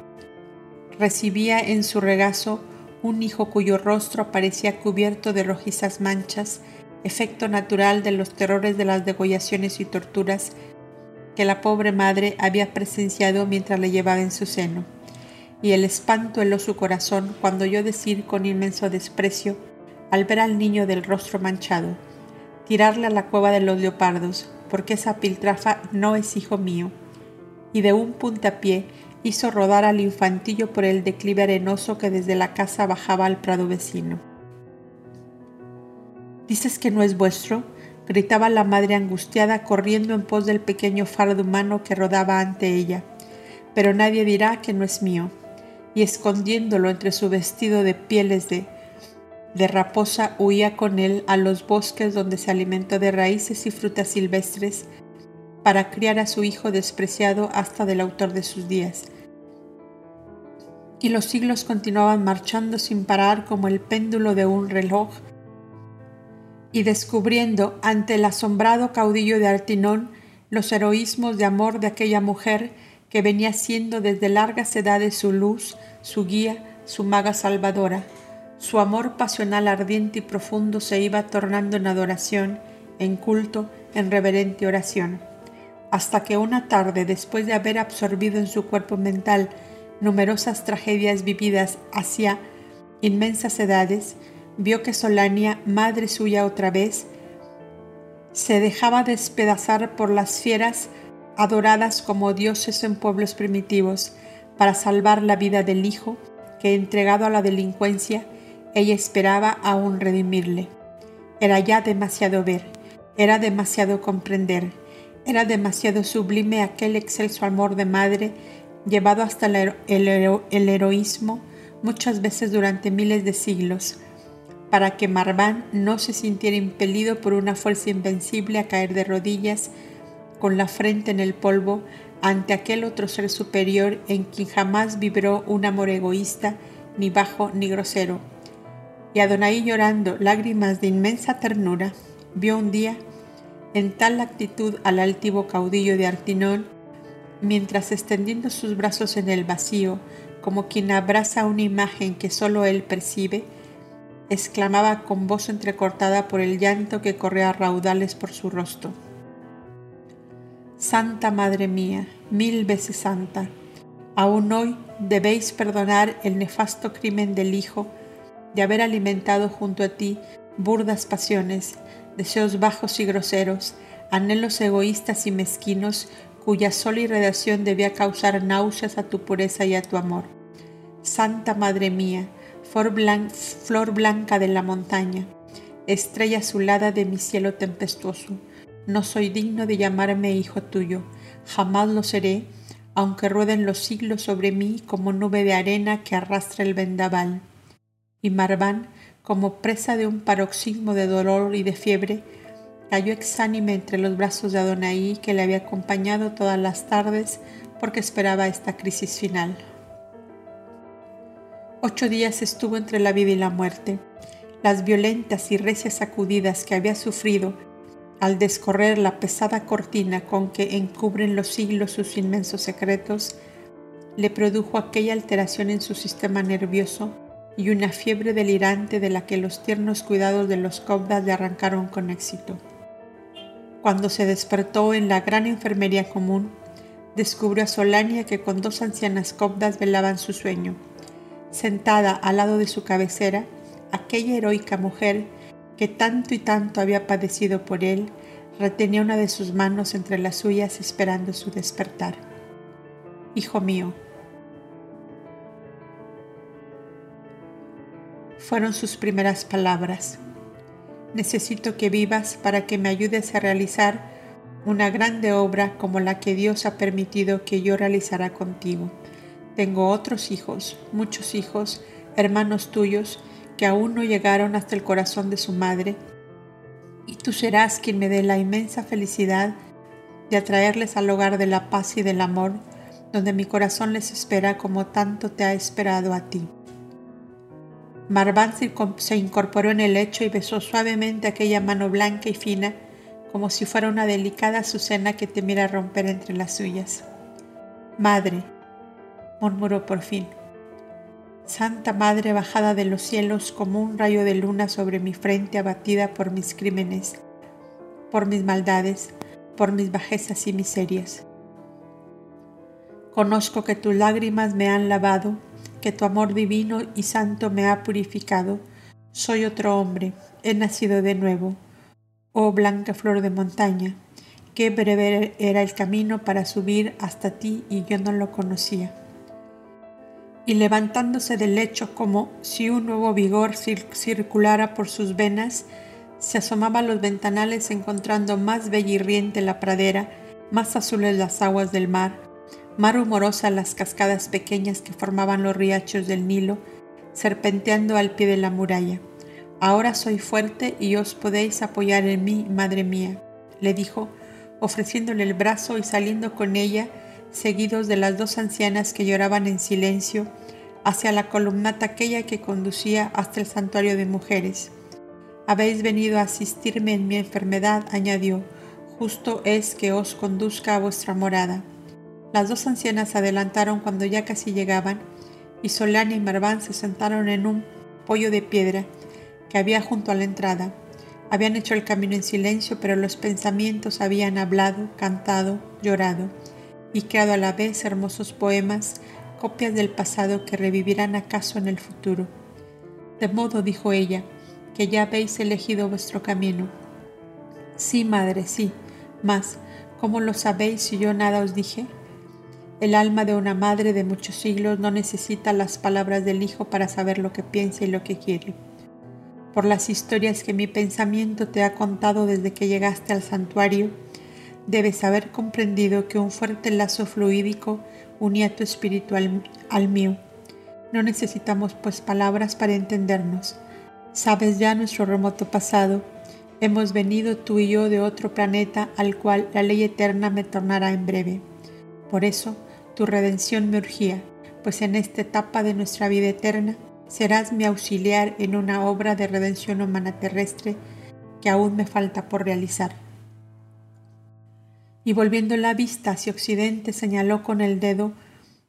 recibía en su regazo un hijo cuyo rostro aparecía cubierto de rojizas manchas, efecto natural de los terrores de las degollaciones y torturas que la pobre madre había presenciado mientras le llevaba en su seno, y el espanto heló su corazón cuando oyó decir con inmenso desprecio, al ver al niño del rostro manchado, tirarle a la cueva de los leopardos, porque esa piltrafa no es hijo mío, y de un puntapié hizo rodar al infantillo por el declive arenoso que desde la casa bajaba al prado vecino. ¿Dices que no es vuestro? gritaba la madre angustiada corriendo en pos del pequeño fardo humano que rodaba ante ella. Pero nadie dirá que no es mío. Y escondiéndolo entre su vestido de pieles de, raposa, huía con él a los bosques donde se alimentó de raíces y frutas silvestres para criar a su hijo despreciado hasta del autor de sus días. Y los siglos continuaban marchando sin parar como el péndulo de un reloj y descubriendo ante el asombrado caudillo de Artinón los heroísmos de amor de aquella mujer que venía siendo desde largas edades su luz, su guía, su maga salvadora. Su amor pasional ardiente y profundo se iba tornando en adoración, en culto, en reverente oración, hasta que una tarde, después de haber absorbido en su cuerpo mental numerosas tragedias vividas hacia inmensas edades, vio que Solania, madre suya otra vez, se dejaba despedazar por las fieras adoradas como dioses en pueblos primitivos para salvar la vida del hijo que, entregado a la delincuencia, ella esperaba aún redimirle. Era ya demasiado ver, era demasiado comprender, era demasiado sublime aquel excelso amor de madre llevado hasta el, heroísmo muchas veces durante miles de siglos, para que Marván no se sintiera impelido por una fuerza invencible a caer de rodillas con la frente en el polvo ante aquel otro ser superior en quien jamás vibró un amor egoísta, ni bajo ni grosero. Y Adonai llorando lágrimas de inmensa ternura, vio un día en tal actitud al altivo caudillo de Artinón, mientras extendiendo sus brazos en el vacío, como quien abraza una imagen que sólo él percibe, exclamaba con voz entrecortada por el llanto que corría raudales por su rostro. Santa Madre mía, mil veces santa, aún hoy debéis perdonar el nefasto crimen del Hijo de haber alimentado junto a ti burdas pasiones, deseos bajos y groseros, anhelos egoístas y mezquinos cuya sola irradiación debía causar náuseas a tu pureza y a tu amor. Santa Madre mía, flor, blanca de la montaña, estrella azulada de mi cielo tempestuoso. No soy digno de llamarme hijo tuyo, jamás lo seré, aunque rueden los siglos sobre mí como nube de arena que arrastra el vendaval. Y Marván, como presa de un paroxismo de dolor y de fiebre, cayó exánime entre los brazos de Adonai que le había acompañado todas las tardes porque esperaba esta crisis final. Ocho días estuvo entre la vida y la muerte. Las violentas y recias sacudidas que había sufrido al descorrer la pesada cortina con que encubren los siglos sus inmensos secretos, le produjo aquella alteración en su sistema nervioso y una fiebre delirante de la que los tiernos cuidados de los cobdas le arrancaron con éxito. Cuando se despertó en la gran enfermería común, descubrió a Solania que con dos ancianas cobdas velaban su sueño sentada al lado de su cabecera, aquella heroica mujer que tanto y tanto había padecido por él, retenía una de sus manos entre las suyas esperando su despertar. Hijo mío, fueron sus primeras palabras. Necesito que vivas para que me ayudes a realizar una grande obra como la que Dios ha permitido que yo realizara contigo. Tengo otros hijos, muchos hijos, hermanos tuyos, que aún no llegaron hasta el corazón de su madre, y tú serás quien me dé la inmensa felicidad de atraerles al hogar de la paz y del amor, donde mi corazón les espera como tanto te ha esperado a ti. Marván se incorporó en el lecho y besó suavemente aquella mano blanca y fina, como si fuera una delicada azucena que temiera romper entre las suyas. Madre, murmuró por fin. Santa Madre bajada de los cielos como un rayo de luna sobre mi frente abatida por mis crímenes, por mis maldades, por mis bajezas y miserias. Conozco que tus lágrimas me han lavado, que tu amor divino y santo me ha purificado. Soy otro hombre, he nacido de nuevo. Oh blanca flor de montaña, qué breve era el camino para subir hasta ti y yo no lo conocía. Y levantándose del lecho como si un nuevo vigor circulara por sus venas, se asomaba a los ventanales encontrando más bella y riente la pradera, más azules las aguas del mar, más rumorosas las cascadas pequeñas que formaban los riachos del Nilo, serpenteando al pie de la muralla. Ahora soy fuerte y os podéis apoyar en mí, madre mía, le dijo, ofreciéndole el brazo y saliendo con ella, seguidos de las dos ancianas que lloraban en silencio, hacia la columnata aquella que conducía hasta el santuario de mujeres. Habéis venido a asistirme en mi enfermedad, añadió, justo es que os conduzca a vuestra morada. Las dos ancianas adelantaron cuando ya casi llegaban, y Solana y Marván se sentaron en un pollo de piedra que había junto a la entrada. Habían hecho el camino en silencio, pero los pensamientos habían hablado, cantado, llorado, y creado a la vez hermosos poemas, copias del pasado que revivirán acaso en el futuro. De modo, dijo ella, que ya habéis elegido vuestro camino. Sí, madre, sí, mas, ¿cómo lo sabéis si yo nada os dije? El alma de una madre de muchos siglos no necesita las palabras del hijo para saber lo que piensa y lo que quiere. Por las historias que mi pensamiento te ha contado desde que llegaste al santuario, debes haber comprendido que un fuerte lazo fluídico unía tu espíritu al, mío. No necesitamos pues palabras para entendernos. Sabes ya nuestro remoto pasado. Hemos venido tú y yo de otro planeta al cual la ley eterna me tornará en breve. Por eso, tu redención me urgía, pues en esta etapa de nuestra vida eterna serás mi auxiliar en una obra de redención humana terrestre que aún me falta por realizar. Y volviendo la vista hacia occidente señaló con el dedo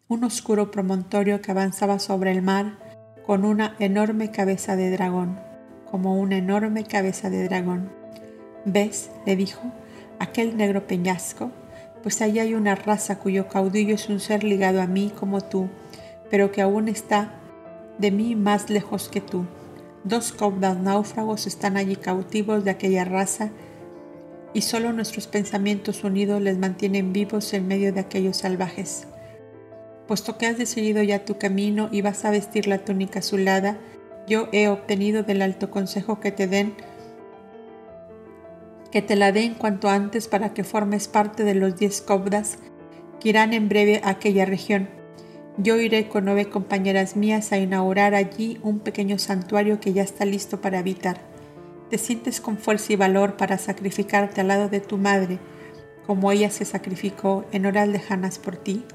un oscuro promontorio que avanzaba sobre el mar con una enorme cabeza de dragón, como una enorme cabeza de dragón. ¿Ves? le dijo, aquel negro peñasco pues allí hay una raza cuyo caudillo es un ser ligado a mí como tú, pero que aún está de mí más lejos que tú. Dos cobdas náufragos están allí cautivos de aquella raza y solo nuestros pensamientos unidos les mantienen vivos en medio de aquellos salvajes. Puesto que has decidido ya tu camino y vas a vestir la túnica azulada, yo he obtenido del alto consejo que te den que te la den cuanto antes para que formes parte de los diez cobdas que irán en breve a aquella región. Yo iré con nueve compañeras mías a inaugurar allí un pequeño santuario que ya está listo para habitar. ¿Te sientes con fuerza y valor para sacrificarte al lado de tu madre, como ella se sacrificó en horas lejanas por ti?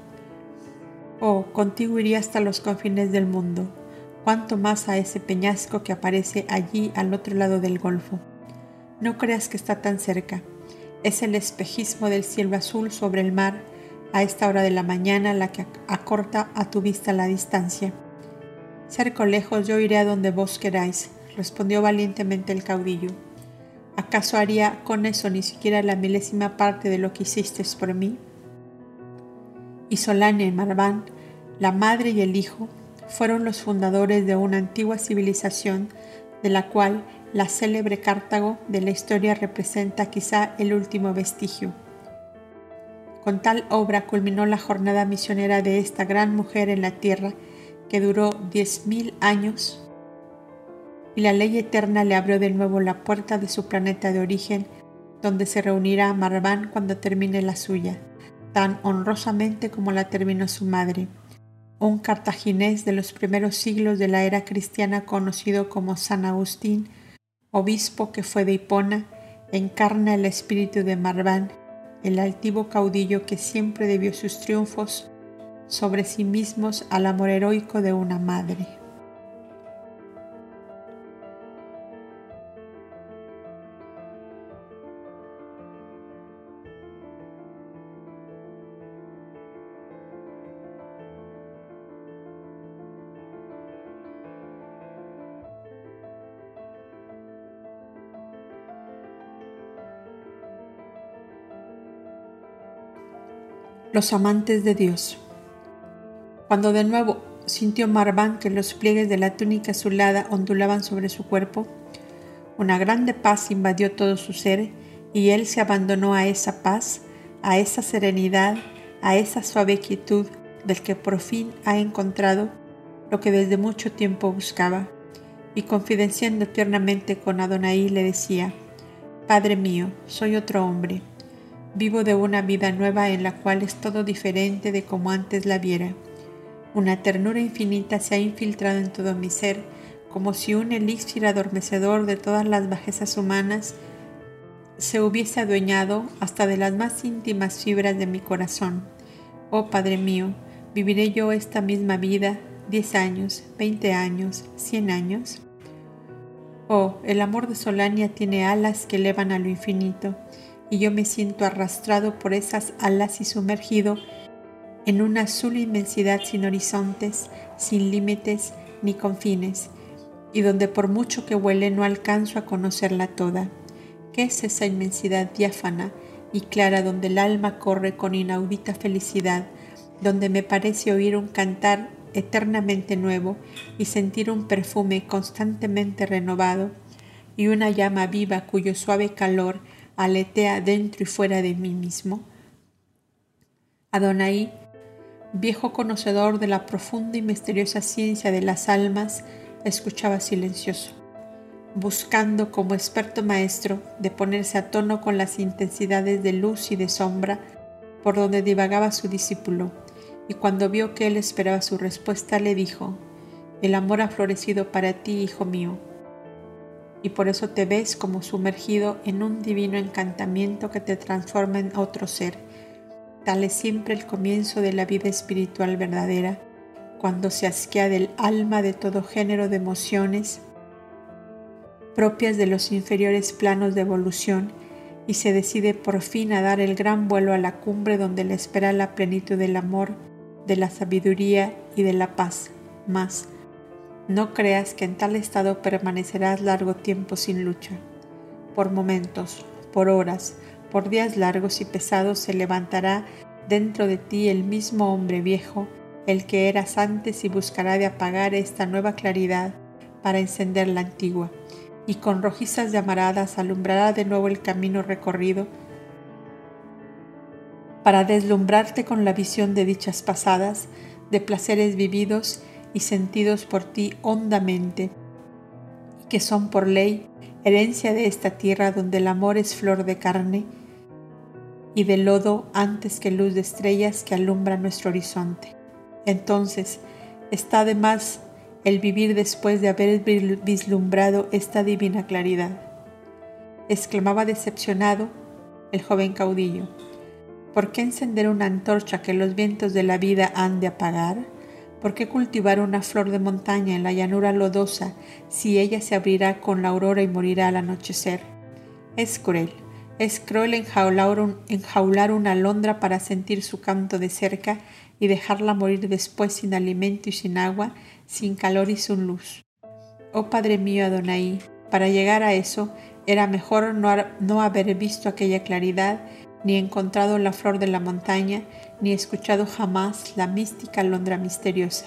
Oh, contigo iría hasta los confines del mundo, cuanto más a ese peñasco que aparece allí al otro lado del golfo. No creas que está tan cerca. Es el espejismo del cielo azul sobre el mar a esta hora de la mañana la que acorta a tu vista la distancia. Cerca o lejos yo iré a donde vos queráis, respondió valientemente el caudillo. ¿Acaso haría con eso ni siquiera la milésima parte de lo que hiciste por mí? Y Solane y Marván, la madre y el hijo, fueron los fundadores de una antigua civilización de la cual la célebre Cartago de la historia representa quizá el último vestigio. Con tal obra culminó la jornada misionera de esta gran mujer en la tierra que duró diez mil años y la ley eterna le abrió de nuevo la puerta de su planeta de origen donde se reunirá Marván cuando termine la suya, tan honrosamente como la terminó su madre un cartaginés de los primeros siglos de la era cristiana conocido como San Agustín, obispo que fue de Hipona, encarna el espíritu de Marván, el altivo caudillo que siempre debió sus triunfos sobre sí mismos al amor heroico de una madre. Los amantes de Dios. Cuando de nuevo sintió Marván que los pliegues de la túnica azulada ondulaban sobre su cuerpo, una grande paz invadió todo su ser y él se abandonó a esa paz, a esa serenidad, a esa suave quietud del que por fin ha encontrado lo que desde mucho tiempo buscaba. Y confidenciando tiernamente con Adonai le decía, Padre mío, soy otro hombre Vivo de una vida nueva en la cual es todo diferente de como antes la viera. Una ternura infinita se ha infiltrado en todo mi ser, como si un elixir adormecedor de todas las bajezas humanas se hubiese adueñado hasta de las más íntimas fibras de mi corazón. Oh Padre mío, ¿viviré yo esta misma vida diez años, veinte años, cien años? Oh, el amor de Solania tiene alas que elevan a lo infinito y yo me siento arrastrado por esas alas y sumergido en una azul inmensidad sin horizontes, sin límites ni confines, y donde por mucho que huele no alcanzo a conocerla toda. ¿Qué es esa inmensidad diáfana y clara donde el alma corre con inaudita felicidad, donde me parece oír un cantar eternamente nuevo y sentir un perfume constantemente renovado y una llama viva cuyo suave calor aletea dentro y fuera de mí mismo? Adonai, viejo conocedor de la profunda y misteriosa ciencia de las almas, escuchaba silencioso, buscando como experto maestro de ponerse a tono con las intensidades de luz y de sombra por donde divagaba su discípulo, y cuando vio que él esperaba su respuesta, le dijo, El amor ha florecido para ti, hijo mío y por eso te ves como sumergido en un divino encantamiento que te transforma en otro ser. Tal es siempre el comienzo de la vida espiritual verdadera, cuando se asquea del alma de todo género de emociones propias de los inferiores planos de evolución y se decide por fin a dar el gran vuelo a la cumbre donde le espera la plenitud del amor, de la sabiduría y de la paz. Más, no creas que en tal estado permanecerás largo tiempo sin lucha. Por momentos, por horas, por días largos y pesados se levantará dentro de ti el mismo hombre viejo, el que eras antes y buscará de apagar esta nueva claridad para encender la antigua, y con rojizas llamaradas alumbrará de nuevo el camino recorrido para deslumbrarte con la visión de dichas pasadas, de placeres vividos y sentidos por ti hondamente, y que son por ley herencia de esta tierra donde el amor es flor de carne y de lodo antes que luz de estrellas que alumbra nuestro horizonte. Entonces, está además el vivir después de haber vislumbrado esta divina claridad. Exclamaba decepcionado el joven caudillo. ¿Por qué encender una antorcha que los vientos de la vida han de apagar? ¿Por qué cultivar una flor de montaña en la llanura lodosa si ella se abrirá con la aurora y morirá al anochecer? Es cruel, es cruel enjaular, una alondra para sentir su canto de cerca y dejarla morir después sin alimento y sin agua, sin calor y sin luz. Oh Padre mío Adonai, para llegar a eso era mejor no haber visto aquella claridad ni encontrado la flor de la montaña, ni escuchado jamás la mística alondra misteriosa.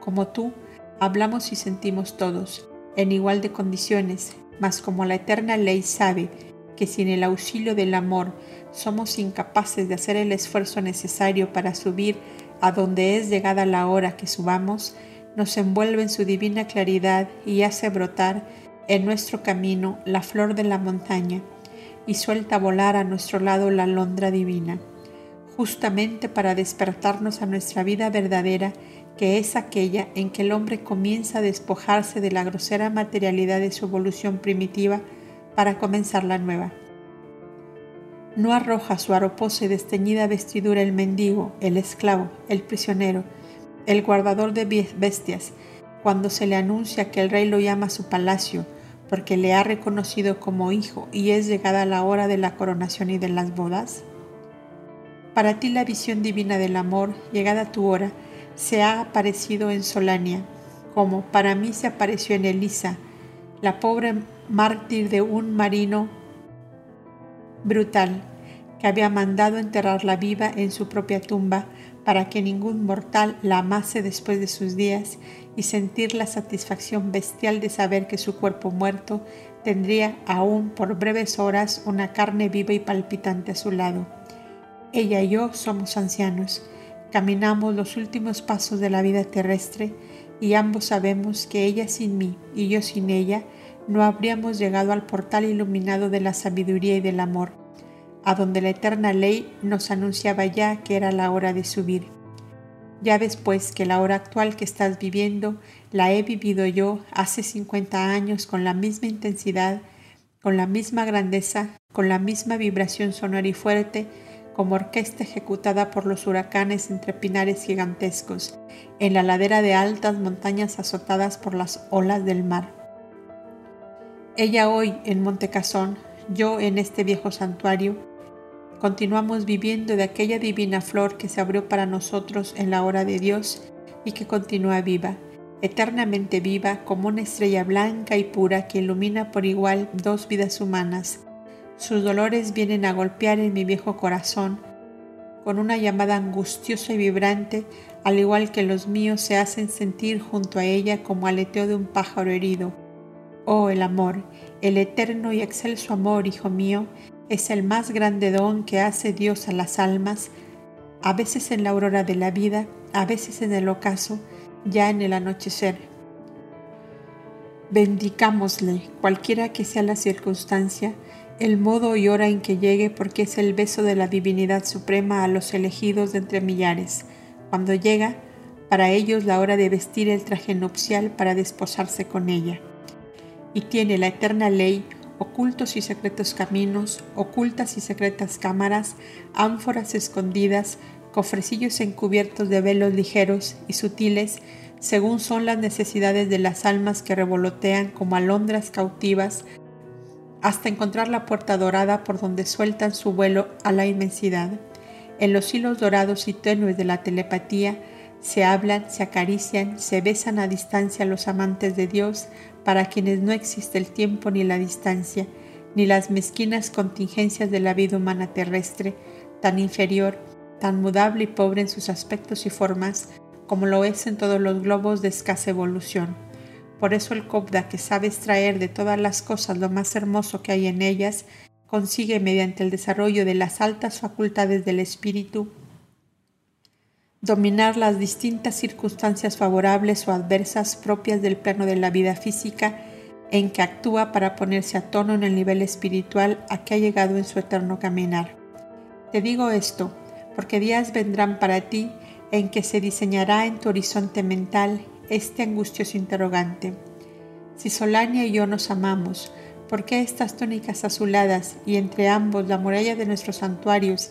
Como tú, hablamos y sentimos todos, en igual de condiciones, mas como la eterna ley sabe que sin el auxilio del amor somos incapaces de hacer el esfuerzo necesario para subir a donde es llegada la hora que subamos, nos envuelve en su divina claridad y hace brotar en nuestro camino la flor de la montaña y suelta volar a nuestro lado la alondra divina, justamente para despertarnos a nuestra vida verdadera, que es aquella en que el hombre comienza a despojarse de la grosera materialidad de su evolución primitiva para comenzar la nueva. No arroja su aroposa y desteñida vestidura el mendigo, el esclavo, el prisionero, el guardador de bestias, cuando se le anuncia que el rey lo llama a su palacio, porque le ha reconocido como hijo y es llegada la hora de la coronación y de las bodas? Para ti la visión divina del amor, llegada tu hora, se ha aparecido en Solania, como para mí se apareció en Elisa, la pobre mártir de un marino brutal, que había mandado enterrarla viva en su propia tumba para que ningún mortal la amase después de sus días y sentir la satisfacción bestial de saber que su cuerpo muerto tendría aún por breves horas una carne viva y palpitante a su lado. Ella y yo somos ancianos, caminamos los últimos pasos de la vida terrestre y ambos sabemos que ella sin mí y yo sin ella no habríamos llegado al portal iluminado de la sabiduría y del amor, a donde la eterna ley nos anunciaba ya que era la hora de subir. Ya ves pues que la hora actual que estás viviendo la he vivido yo hace 50 años con la misma intensidad, con la misma grandeza, con la misma vibración sonora y fuerte, como orquesta ejecutada por los huracanes entre pinares gigantescos, en la ladera de altas montañas azotadas por las olas del mar. Ella hoy en Montecasón, yo en este viejo santuario, continuamos viviendo de aquella divina flor que se abrió para nosotros en la hora de Dios y que continúa viva, eternamente viva como una estrella blanca y pura que ilumina por igual dos vidas humanas. Sus dolores vienen a golpear en mi viejo corazón con una llamada angustiosa y vibrante, al igual que los míos se hacen sentir junto a ella como aleteo de un pájaro herido. Oh, el amor, el eterno y excelso amor, hijo mío, es el más grande don que hace Dios a las almas, a veces en la aurora de la vida, a veces en el ocaso, ya en el anochecer. Bendicámosle, cualquiera que sea la circunstancia, el modo y hora en que llegue, porque es el beso de la divinidad suprema a los elegidos de entre millares. Cuando llega, para ellos la hora de vestir el traje nupcial para desposarse con ella. Y tiene la eterna ley ocultos y secretos caminos, ocultas y secretas cámaras, ánforas escondidas, cofrecillos encubiertos de velos ligeros y sutiles, según son las necesidades de las almas que revolotean como alondras cautivas, hasta encontrar la puerta dorada por donde sueltan su vuelo a la inmensidad. En los hilos dorados y tenues de la telepatía se hablan, se acarician, se besan a distancia los amantes de Dios, para quienes no existe el tiempo ni la distancia, ni las mezquinas contingencias de la vida humana terrestre, tan inferior, tan mudable y pobre en sus aspectos y formas, como lo es en todos los globos de escasa evolución. Por eso el Cobda, que sabe extraer de todas las cosas lo más hermoso que hay en ellas, consigue mediante el desarrollo de las altas facultades del espíritu dominar las distintas circunstancias favorables o adversas propias del plano de la vida física en que actúa para ponerse a tono en el nivel espiritual a que ha llegado en su eterno caminar. Te digo esto porque días vendrán para ti en que se diseñará en tu horizonte mental este angustioso interrogante. Si Solania y yo nos amamos, ¿por qué estas túnicas azuladas y entre ambos la muralla de nuestros santuarios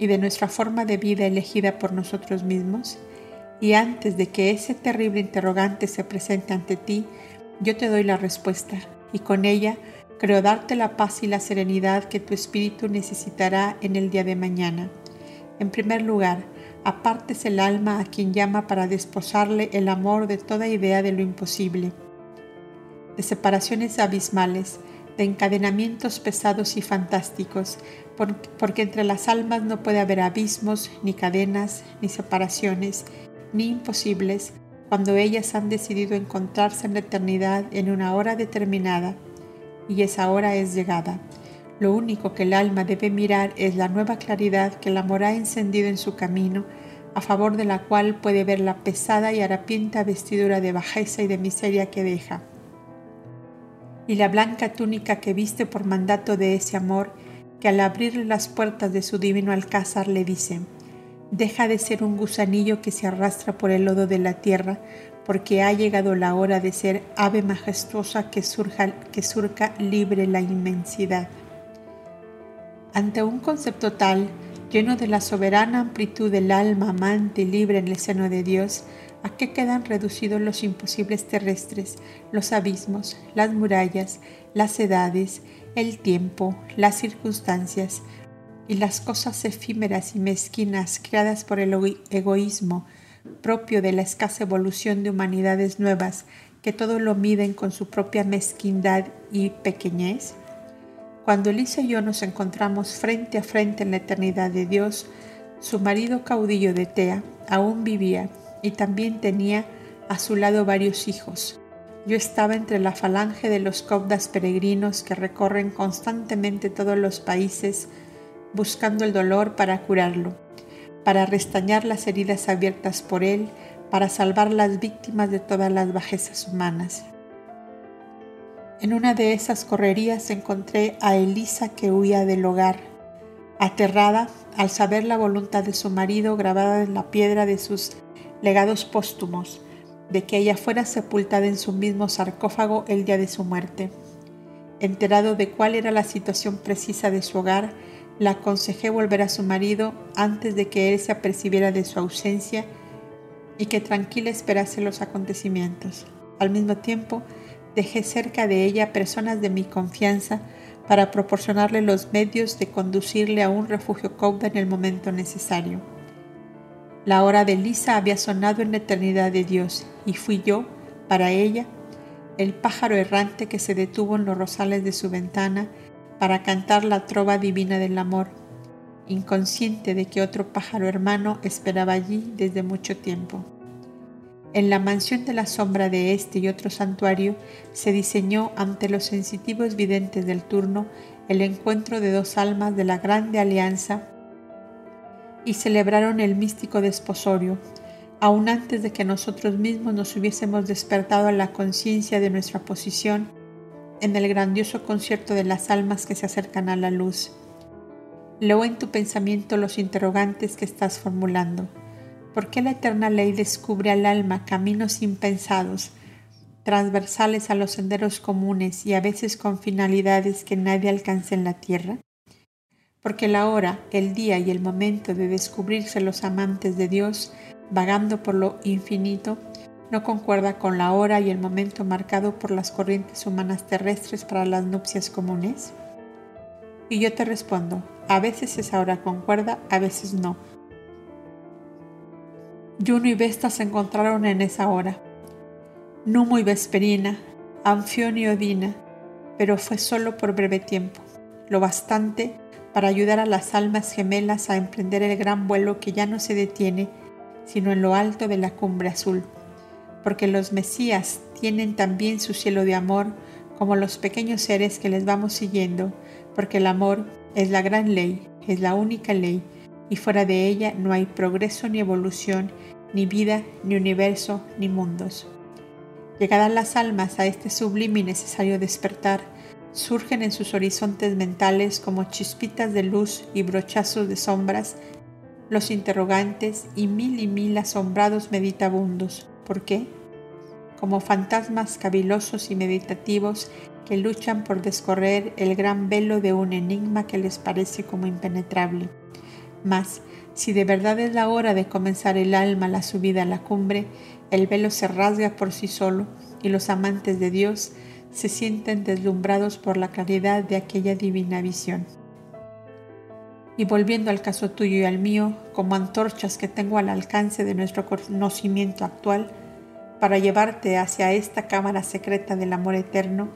y de nuestra forma de vida elegida por nosotros mismos? Y antes de que ese terrible interrogante se presente ante ti, yo te doy la respuesta y con ella creo darte la paz y la serenidad que tu espíritu necesitará en el día de mañana. En primer lugar, apartes el alma a quien llama para desposarle el amor de toda idea de lo imposible, de separaciones abismales, de encadenamientos pesados y fantásticos, porque entre las almas no puede haber abismos, ni cadenas, ni separaciones, ni imposibles, cuando ellas han decidido encontrarse en la eternidad en una hora determinada, y esa hora es llegada. Lo único que el alma debe mirar es la nueva claridad que el amor ha encendido en su camino, a favor de la cual puede ver la pesada y harapienta vestidura de bajeza y de miseria que deja, y la blanca túnica que viste por mandato de ese amor, que al abrirle las puertas de su divino alcázar le dice, deja de ser un gusanillo que se arrastra por el lodo de la tierra, porque ha llegado la hora de ser ave majestuosa que, que surca libre la inmensidad. Ante un concepto tal, lleno de la soberana amplitud del alma amante y libre en el seno de Dios, ¿a qué quedan reducidos los imposibles terrestres, los abismos, las murallas, las edades, el tiempo, las circunstancias y las cosas efímeras y mezquinas creadas por el egoísmo propio de la escasa evolución de humanidades nuevas que todo lo miden con su propia mezquindad y pequeñez? Cuando Elisa y yo nos encontramos frente a frente en la eternidad de Dios, su marido caudillo de Tea aún vivía y también tenía a su lado varios hijos. Yo estaba entre la falange de los caudas peregrinos que recorren constantemente todos los países buscando el dolor para curarlo, para restañar las heridas abiertas por él, para salvar las víctimas de todas las bajezas humanas. En una de esas correrías encontré a Elisa que huía del hogar, aterrada al saber la voluntad de su marido grabada en la piedra de sus legados póstumos, de que ella fuera sepultada en su mismo sarcófago el día de su muerte. Enterado de cuál era la situación precisa de su hogar, la aconsejé volver a su marido antes de que él se apercibiera de su ausencia y que tranquila esperase los acontecimientos. Al mismo tiempo, dejé cerca de ella personas de mi confianza para proporcionarle los medios de conducirle a un refugio cauda en el momento necesario. La hora de Lisa había sonado en la eternidad de Dios y fui yo, para ella, el pájaro errante que se detuvo en los rosales de su ventana para cantar la trova divina del amor, inconsciente de que otro pájaro hermano esperaba allí desde mucho tiempo. En la mansión de la sombra de este y otro santuario se diseñó ante los sensitivos videntes del turno el encuentro de dos almas de la grande alianza y celebraron el místico desposorio, aun antes de que nosotros mismos nos hubiésemos despertado a la conciencia de nuestra posición en el grandioso concierto de las almas que se acercan a la luz. Leo en tu pensamiento los interrogantes que estás formulando. ¿Por qué la eterna ley descubre al alma caminos impensados, transversales a los senderos comunes y a veces con finalidades que nadie alcance en la tierra? Porque la hora, el día y el momento de descubrirse los amantes de Dios, vagando por lo infinito, no concuerda con la hora y el momento marcado por las corrientes humanas terrestres para las nupcias comunes? Y yo te respondo, a veces esa hora concuerda, a veces no Juno y Vesta se encontraron en esa hora. Numo y Vesperina, Anfión y Odina, pero fue solo por breve tiempo, lo bastante para ayudar a las almas gemelas a emprender el gran vuelo que ya no se detiene, sino en lo alto de la cumbre azul, porque los Mesías tienen también su cielo de amor, como los pequeños seres que les vamos siguiendo, porque el amor es la gran ley, es la única ley, y fuera de ella no hay progreso ni evolución, ni vida, ni universo, ni mundos. Llegadas las almas a este sublime y necesario despertar, surgen en sus horizontes mentales como chispitas de luz y brochazos de sombras los interrogantes y mil y mil asombrados meditabundos. ¿Por qué? Como fantasmas cavilosos y meditativos que luchan por descorrer el gran velo de un enigma que les parece como impenetrable. Mas, si de verdad es la hora de comenzar el alma la subida a la cumbre, el velo se rasga por sí solo y los amantes de Dios se sienten deslumbrados por la claridad de aquella divina visión. Y volviendo al caso tuyo y al mío, como antorchas que tengo al alcance de nuestro conocimiento actual, para llevarte hacia esta cámara secreta del amor eterno,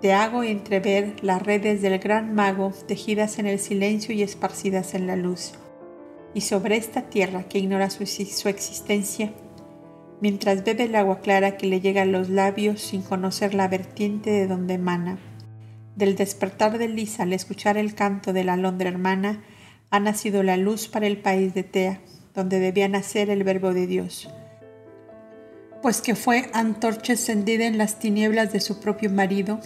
te hago entrever las redes del gran mago tejidas en el silencio y esparcidas en la luz. Y sobre esta tierra que ignora su, existencia, mientras bebe el agua clara que le llega a los labios sin conocer la vertiente de donde emana. Del despertar de Lisa al escuchar el canto de la alondra hermana, ha nacido la luz para el país de Tea, donde debía nacer el verbo de Dios. Pues que fue antorcha encendida en las tinieblas de su propio marido,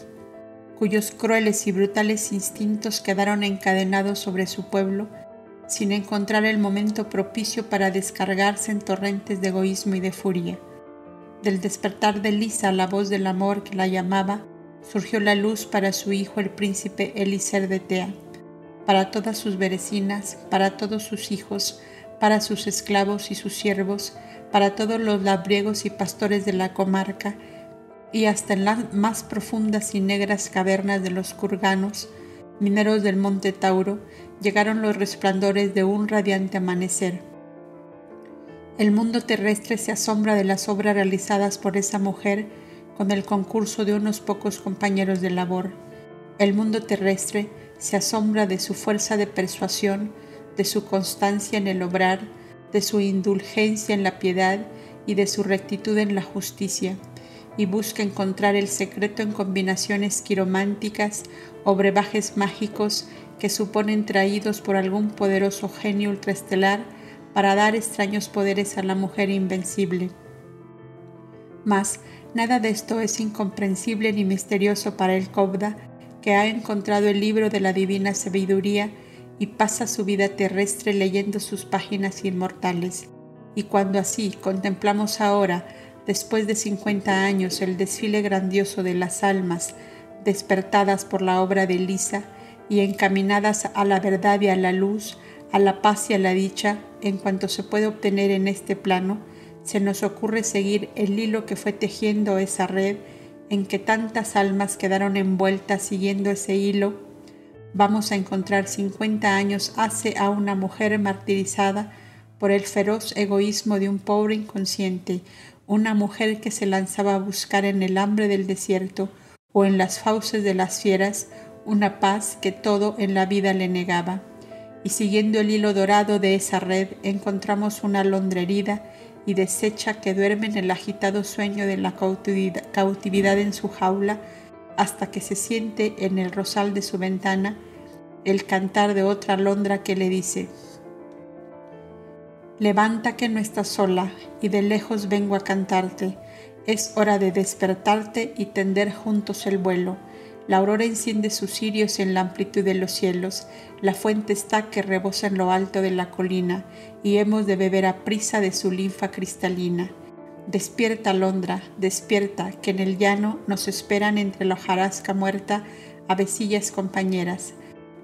cuyos crueles y brutales instintos quedaron encadenados sobre su pueblo, sin encontrar el momento propicio para descargarse en torrentes de egoísmo y de furia. Del despertar de Lisa la voz del amor que la llamaba, surgió la luz para su hijo el príncipe Eliser de Tea, para todas sus verecinas, para todos sus hijos, para sus esclavos y sus siervos, para todos los labriegos y pastores de la comarca, y hasta en las más profundas y negras cavernas de los kurganos, mineros del monte Tauro, llegaron los resplandores de un radiante amanecer. El mundo terrestre se asombra de las obras realizadas por esa mujer con el concurso de unos pocos compañeros de labor, El mundo terrestre se asombra de su fuerza de persuasión, de su constancia en el obrar, de su indulgencia en la piedad y de su rectitud en la justicia, y busca encontrar el secreto en combinaciones quirománticas o brebajes mágicos que suponen traídos por algún poderoso genio ultraestelar para dar extraños poderes a la mujer invencible. Mas nada de esto es incomprensible ni misterioso para el Cobda, que ha encontrado el libro de la divina sabiduría y pasa su vida terrestre leyendo sus páginas inmortales. Y cuando así contemplamos ahora, después de 50 años, el desfile grandioso de las almas despertadas por la obra de Elisa y encaminadas a la verdad y a la luz, a la paz y a la dicha, en cuanto se puede obtener en este plano, se nos ocurre seguir el hilo que fue tejiendo esa red en que tantas almas quedaron envueltas siguiendo ese hilo. Vamos a encontrar 50 años hace a una mujer martirizada por el feroz egoísmo de un pobre inconsciente, una mujer que se lanzaba a buscar en el hambre del desierto o en las fauces de las fieras una paz que todo en la vida le negaba. Y siguiendo el hilo dorado de esa red encontramos una alondra herida y deshecha que duerme en el agitado sueño de la cautividad en su jaula hasta que se siente en el rosal de su ventana el cantar de otra alondra que le dice, Levanta que no estás sola y de lejos vengo a cantarte, es hora de despertarte y tender juntos el vuelo. La aurora enciende sus cirios en la amplitud de los cielos, la fuente está que rebosa en lo alto de la colina, y hemos de beber a prisa de su linfa cristalina. Despierta, alondra, despierta, que en el llano nos esperan entre la hojarasca muerta avecillas compañeras.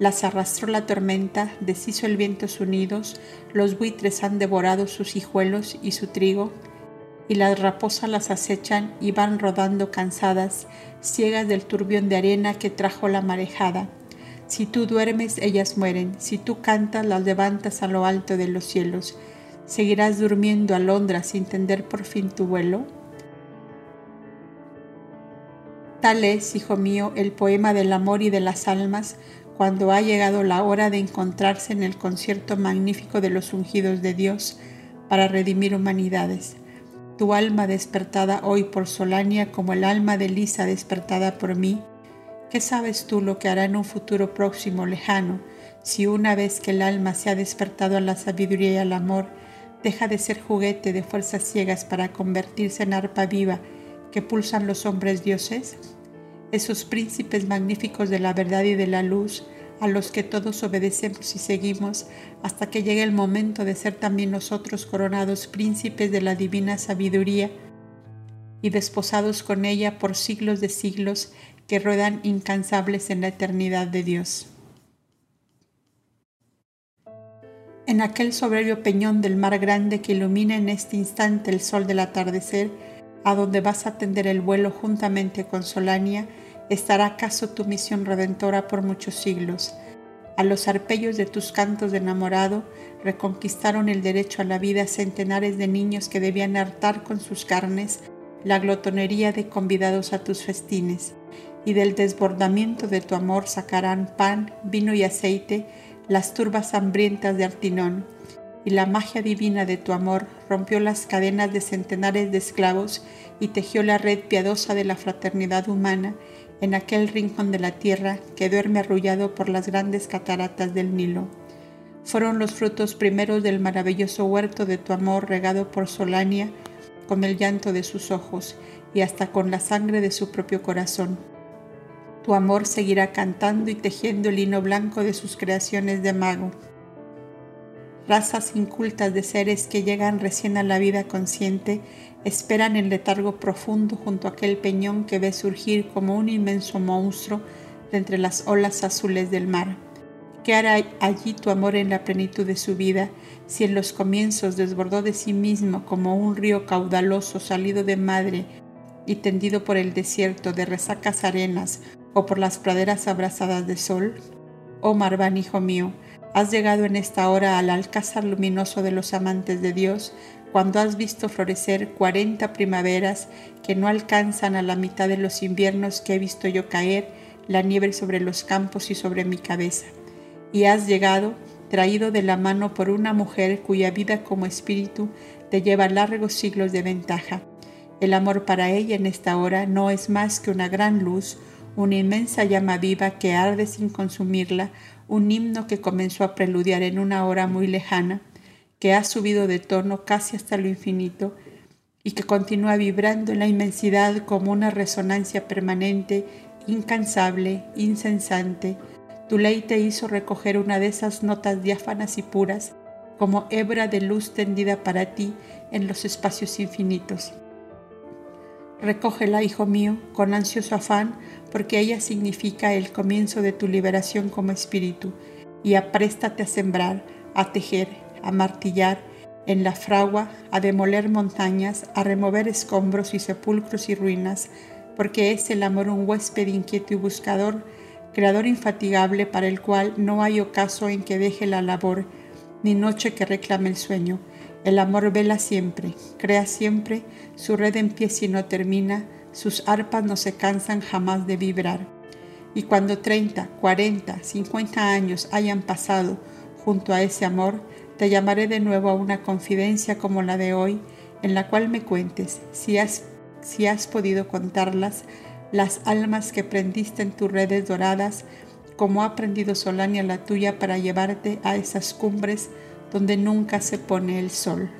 Las arrastró la tormenta, deshizo el viento sus nidos, los buitres han devorado sus hijuelos y su trigo, y las raposas las acechan y van rodando cansadas, ciegas del turbión de arena que trajo la marejada. Si tú duermes, ellas mueren, si tú cantas, las levantas a lo alto de los cielos. ¿Seguirás durmiendo, alondra, sin tender por fin tu vuelo? Tal es, hijo mío, el poema del amor y de las almas, cuando ha llegado la hora de encontrarse en el concierto magnífico de los ungidos de Dios para redimir humanidades. Tu alma despertada hoy por Solania como el alma de Lisa despertada por mí, ¿qué sabes tú lo que hará en un futuro próximo lejano si una vez que el alma se ha despertado a la sabiduría y al amor, deja de ser juguete de fuerzas ciegas para convertirse en arpa viva que pulsan los hombres dioses? Esos príncipes magníficos de la verdad y de la luz, a los que todos obedecemos y seguimos hasta que llegue el momento de ser también nosotros coronados príncipes de la divina sabiduría y desposados con ella por siglos de siglos que ruedan incansables en la eternidad de Dios. En aquel soberbio peñón del mar grande que ilumina en este instante el sol del atardecer, a donde vas a tender el vuelo juntamente con Solania, ¿Estará acaso tu misión redentora por muchos siglos? A los arpellos de tus cantos de enamorado reconquistaron el derecho a la vida centenares de niños que debían hartar con sus carnes la glotonería de convidados a tus festines, y del desbordamiento de tu amor sacarán pan, vino y aceite las turbas hambrientas de Artinón, y la magia divina de tu amor rompió las cadenas de centenares de esclavos y tejió la red piadosa de la fraternidad humana en aquel rincón de la tierra que duerme arrullado por las grandes cataratas del Nilo. Fueron los frutos primeros del maravilloso huerto de tu amor regado por Solania con el llanto de sus ojos y hasta con la sangre de su propio corazón. Tu amor seguirá cantando y tejiendo el lino blanco de sus creaciones de mago. Razas incultas de seres que llegan recién a la vida consciente esperan en letargo profundo junto a aquel peñón que ve surgir como un inmenso monstruo de entre las olas azules del mar. ¿Qué hará allí tu amor en la plenitud de su vida, si en los comienzos desbordó de sí mismo como un río caudaloso salido de madre y tendido por el desierto de resacas arenas o por las praderas abrazadas de sol? Oh Marván, hijo mío, has llegado en esta hora al alcázar luminoso de los amantes de Dios, cuando has visto florecer cuarenta primaveras que no alcanzan a la mitad de los inviernos que he visto yo caer la nieve sobre los campos y sobre mi cabeza. Y has llegado, traído de la mano por una mujer cuya vida como espíritu te lleva largos siglos de ventaja. El amor para ella en esta hora no es más que una gran luz, una inmensa llama viva que arde sin consumirla, un himno que comenzó a preludiar en una hora muy lejana, que ha subido de tono casi hasta lo infinito y que continúa vibrando en la inmensidad como una resonancia permanente, incansable, incesante. Tu ley te hizo recoger una de esas notas diáfanas y puras, como hebra de luz tendida para ti en los espacios infinitos. Recógela, hijo mío, con ansioso afán, porque ella significa el comienzo de tu liberación como espíritu, y apréstate a sembrar, a tejer, a martillar, en la fragua, a demoler montañas, a remover escombros y sepulcros y ruinas, porque es el amor un huésped inquieto y buscador, creador infatigable para el cual no hay ocaso en que deje la labor, ni noche que reclame el sueño, el amor vela siempre, crea siempre, su red empieza y no termina, sus arpas no se cansan jamás de vibrar. Y cuando 30, 40, 50 años hayan pasado junto a ese amor, te llamaré de nuevo a una confidencia como la de hoy, en la cual me cuentes, si has, si has podido contarlas, las almas que prendiste en tus redes doradas, como ha aprendido Solania la tuya para llevarte a esas cumbres donde nunca se pone el sol.